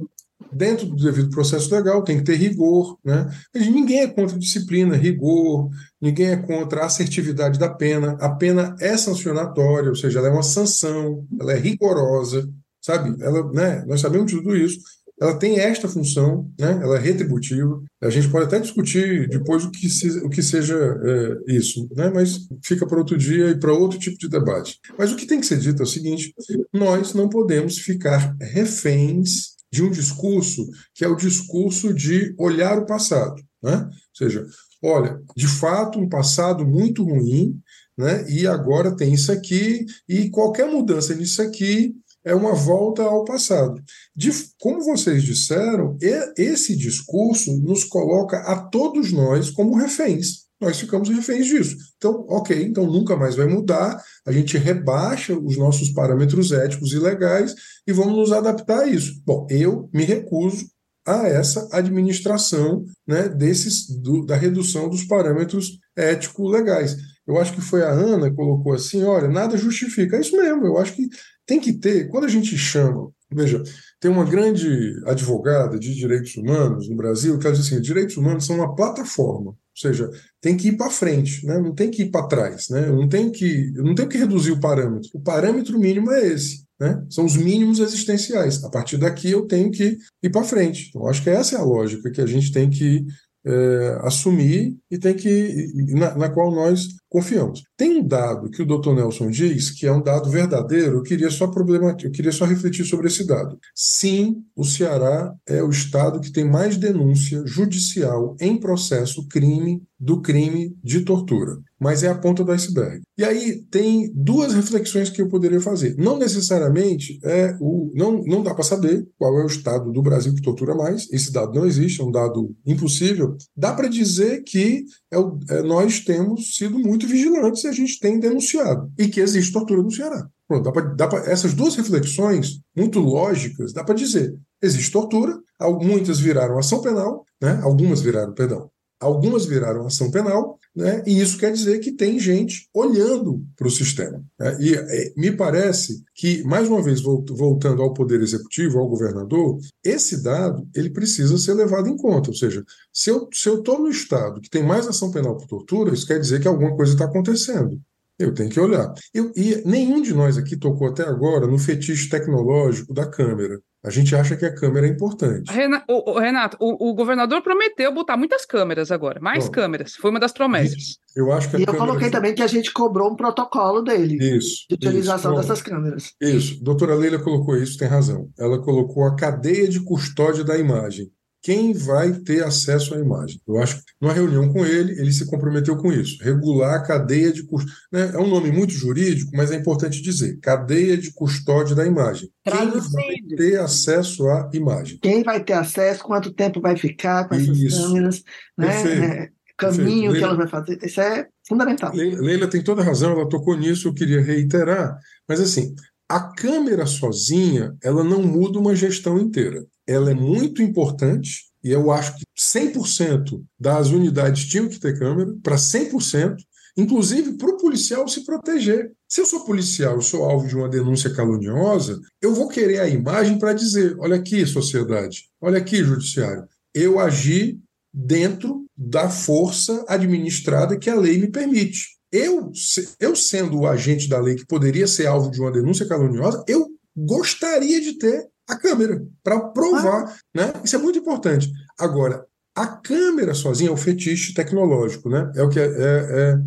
dentro do devido processo legal, tem que ter rigor. Né? Ninguém é contra disciplina, rigor, ninguém é contra a assertividade da pena. A pena é sancionatória, ou seja, ela é uma sanção, ela é rigorosa, sabe? Ela, né, nós sabemos de tudo isso. Ela tem esta função, né? ela é retributiva. A gente pode até discutir depois o que, se, o que seja é, isso, né? mas fica para outro dia e para outro tipo de debate. Mas o que tem que ser dito é o seguinte: nós não podemos ficar reféns de um discurso que é o discurso de olhar o passado. Né? Ou seja, olha, de fato, um passado muito ruim, né? e agora tem isso aqui, e qualquer mudança nisso aqui é uma volta ao passado. De, como vocês disseram, esse discurso nos coloca a todos nós como reféns nós ficamos reféns disso. Então, ok, então nunca mais vai mudar, a gente rebaixa os nossos parâmetros éticos e legais e vamos nos adaptar a isso. Bom, eu me recuso a essa administração né, desses, do, da redução dos parâmetros ético-legais. Eu acho que foi a Ana que colocou assim: olha, nada justifica. É isso mesmo, eu acho que tem que ter, quando a gente chama, veja, tem uma grande advogada de direitos humanos no Brasil que ela diz assim: direitos humanos são uma plataforma seja, tem que ir para frente, né? não tem que ir para trás, né? não tem que não tem que reduzir o parâmetro. O parâmetro mínimo é esse. Né? São os mínimos existenciais. A partir daqui eu tenho que ir para frente. Então, acho que essa é a lógica que a gente tem que é, assumir e tem que na, na, qual nós confiamos. Tem um dado que o Dr. Nelson diz que é um dado verdadeiro. Eu queria só problematizar, eu queria só refletir sobre esse dado. Sim, o Ceará é o estado que tem mais denúncia judicial em processo crime do crime de tortura, mas é a ponta do iceberg. E aí tem duas reflexões que eu poderia fazer. Não necessariamente é o não não dá para saber qual é o estado do Brasil que tortura mais. Esse dado não existe, é um dado impossível. Dá para dizer que é o, é, nós temos sido muito vigilantes e a gente tem denunciado e que existe tortura no Ceará. Pronto, dá pra, dá pra, essas duas reflexões muito lógicas, dá para dizer: existe tortura, muitas viraram ação penal, né? algumas viraram, perdão, Algumas viraram ação penal, né? e isso quer dizer que tem gente olhando para o sistema. Né? E é, me parece que, mais uma vez, voltando ao Poder Executivo, ao governador, esse dado ele precisa ser levado em conta. Ou seja, se eu estou no Estado que tem mais ação penal por tortura, isso quer dizer que alguma coisa está acontecendo. Eu tenho que olhar. Eu, e nenhum de nós aqui tocou até agora no fetiche tecnológico da câmera. A gente acha que a câmera é importante. Renato, o, o, Renato, o, o governador prometeu botar muitas câmeras agora, mais Bom, câmeras. Foi uma das promessas. Eu acho que e eu coloquei também que a gente cobrou um protocolo dele isso, de utilização isso, dessas câmeras. Isso. Doutora Leila colocou isso, tem razão. Ela colocou a cadeia de custódia da imagem quem vai ter acesso à imagem. Eu acho que numa reunião com ele, ele se comprometeu com isso, regular a cadeia de custódia. Né? É um nome muito jurídico, mas é importante dizer, cadeia de custódia da imagem. Quem vai ter acesso à imagem? Quem vai ter acesso, quanto tempo vai ficar com essas isso. câmeras, né? É, caminho Perfeito. que ela vai fazer, isso é fundamental. Leila tem toda a razão, ela tocou nisso, eu queria reiterar, mas assim, a câmera sozinha, ela não muda uma gestão inteira ela é muito importante e eu acho que 100% das unidades tinham que ter câmera, para 100%, inclusive para o policial se proteger. Se eu sou policial, eu sou alvo de uma denúncia caluniosa, eu vou querer a imagem para dizer: olha aqui, sociedade, olha aqui, judiciário, eu agi dentro da força administrada que a lei me permite. Eu, eu sendo o agente da lei que poderia ser alvo de uma denúncia caluniosa, eu gostaria de ter a câmera, para provar. Ah. Né? Isso é muito importante. Agora, a câmera sozinha é o fetiche tecnológico, né? É o que é, é,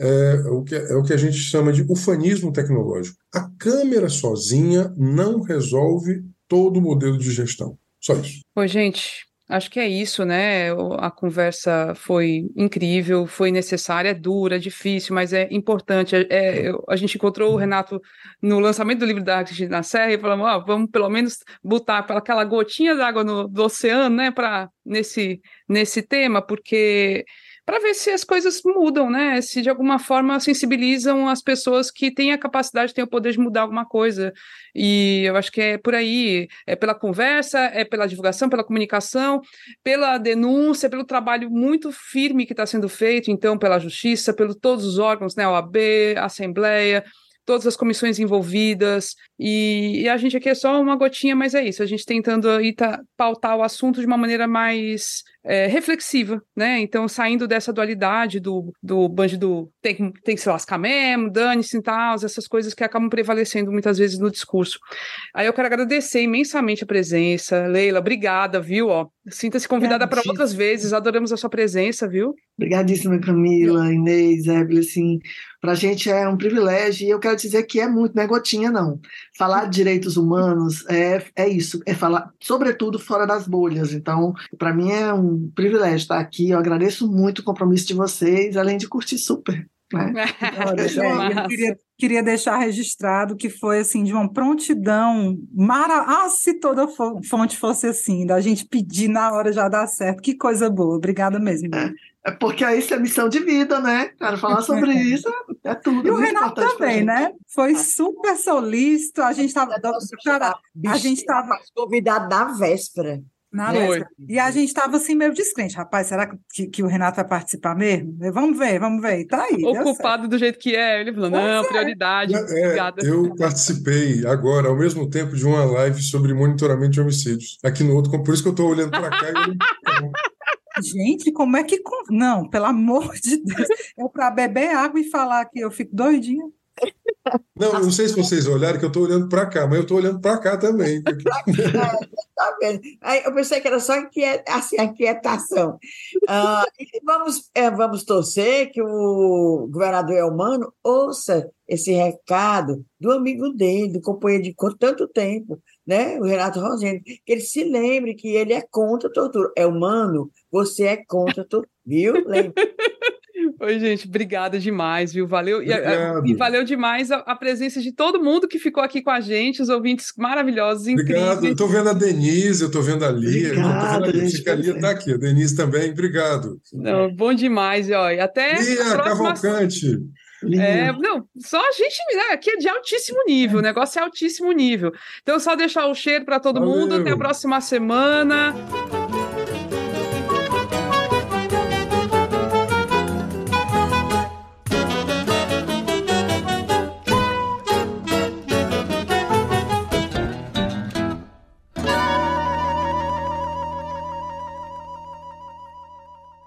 é, é, o que é, é o que a gente chama de ufanismo tecnológico. A câmera sozinha não resolve todo o modelo de gestão. Só isso. Oi, gente, Acho que é isso, né? A conversa foi incrível, foi necessária, é dura, difícil, mas é importante. É, é a gente encontrou o Renato no lançamento do livro da Cristina Serra e falamos: vamos pelo menos botar aquela gotinha d'água do oceano, né, para nesse, nesse tema, porque para ver se as coisas mudam, né? Se de alguma forma sensibilizam as pessoas que têm a capacidade, têm o poder de mudar alguma coisa. E eu acho que é por aí, é pela conversa, é pela divulgação, pela comunicação, pela denúncia, pelo trabalho muito firme que está sendo feito, então, pela justiça, pelos todos os órgãos, né? OAB, Assembleia, todas as comissões envolvidas, e, e, a gente aqui é só uma gotinha, mas é isso, a gente tentando aí tá, pautar o assunto de uma maneira mais é, reflexiva, né? Então, saindo dessa dualidade do, do bandido tem, tem que se lascar mesmo, dane-se e tal, essas coisas que acabam prevalecendo muitas vezes no discurso. Aí eu quero agradecer imensamente a presença. Leila, obrigada, viu? Sinta-se convidada para outras vezes, adoramos a sua presença, viu? Obrigadíssima, Camila, Inês, Evelyn, assim, para a gente é um privilégio e eu quero dizer que é muito, não é gotinha, não. Falar de direitos humanos é, é isso, é falar, sobretudo, fora das bolhas. Então, para mim é um privilégio estar aqui. Eu agradeço muito o compromisso de vocês, além de curtir super. Né? eu queria, queria, deixar registrado que foi assim de uma prontidão mara... ah, se toda fonte fosse assim, da gente pedir na hora já dar certo, que coisa boa, obrigada mesmo. É, é porque isso é missão de vida, né? Cara, falar sobre isso é tudo. E o Renato também, né? Foi super solícito, a gente estava a gente estava convidado da véspera. Na né? E a gente estava assim meio descrente, rapaz, será que, que, o Renato vai participar mesmo? Vamos ver, vamos ver. Tá aí. Ocupado do jeito que é. Ele falou, não, é. prioridade. É, eu participei agora, ao mesmo tempo, de uma live sobre monitoramento de homicídios. Aqui no outro, por isso que eu estou olhando para cá e Gente, como é que. Não, pelo amor de Deus. Eu para beber água e falar que eu fico doidinha. Não, eu não sei se vocês olharam, que eu estou olhando para cá, mas eu estou olhando para cá também. Porque... tá vendo? Aí eu pensei que era só assim, inquietação. Uh, vamos, é, vamos torcer que o governador Elmano ouça esse recado do amigo dele, do companheiro de tanto tempo, né? o Renato Rosendo, que ele se lembre que ele é contra a tortura. É humano, você é contra a tortura, viu? Lembra? Oi, gente, obrigada demais, viu? Valeu. E, e, valeu demais a, a, presença de todo mundo que ficou aqui com a gente, os ouvintes maravilhosos, incríveis. Obrigado. Eu estou vendo a Denise, eu estou vendo a Lia. Obrigado, eu vendo a, gente, a Lia está aqui, a Denise também, obrigado. Não, bom demais, ó. E até. Lia, próxima... Cavalcante. É, não, só a gente. Né, aqui é de altíssimo nível, o negócio é altíssimo nível. Então, só deixar o cheiro para todo Valeu. mundo. Até a próxima semana.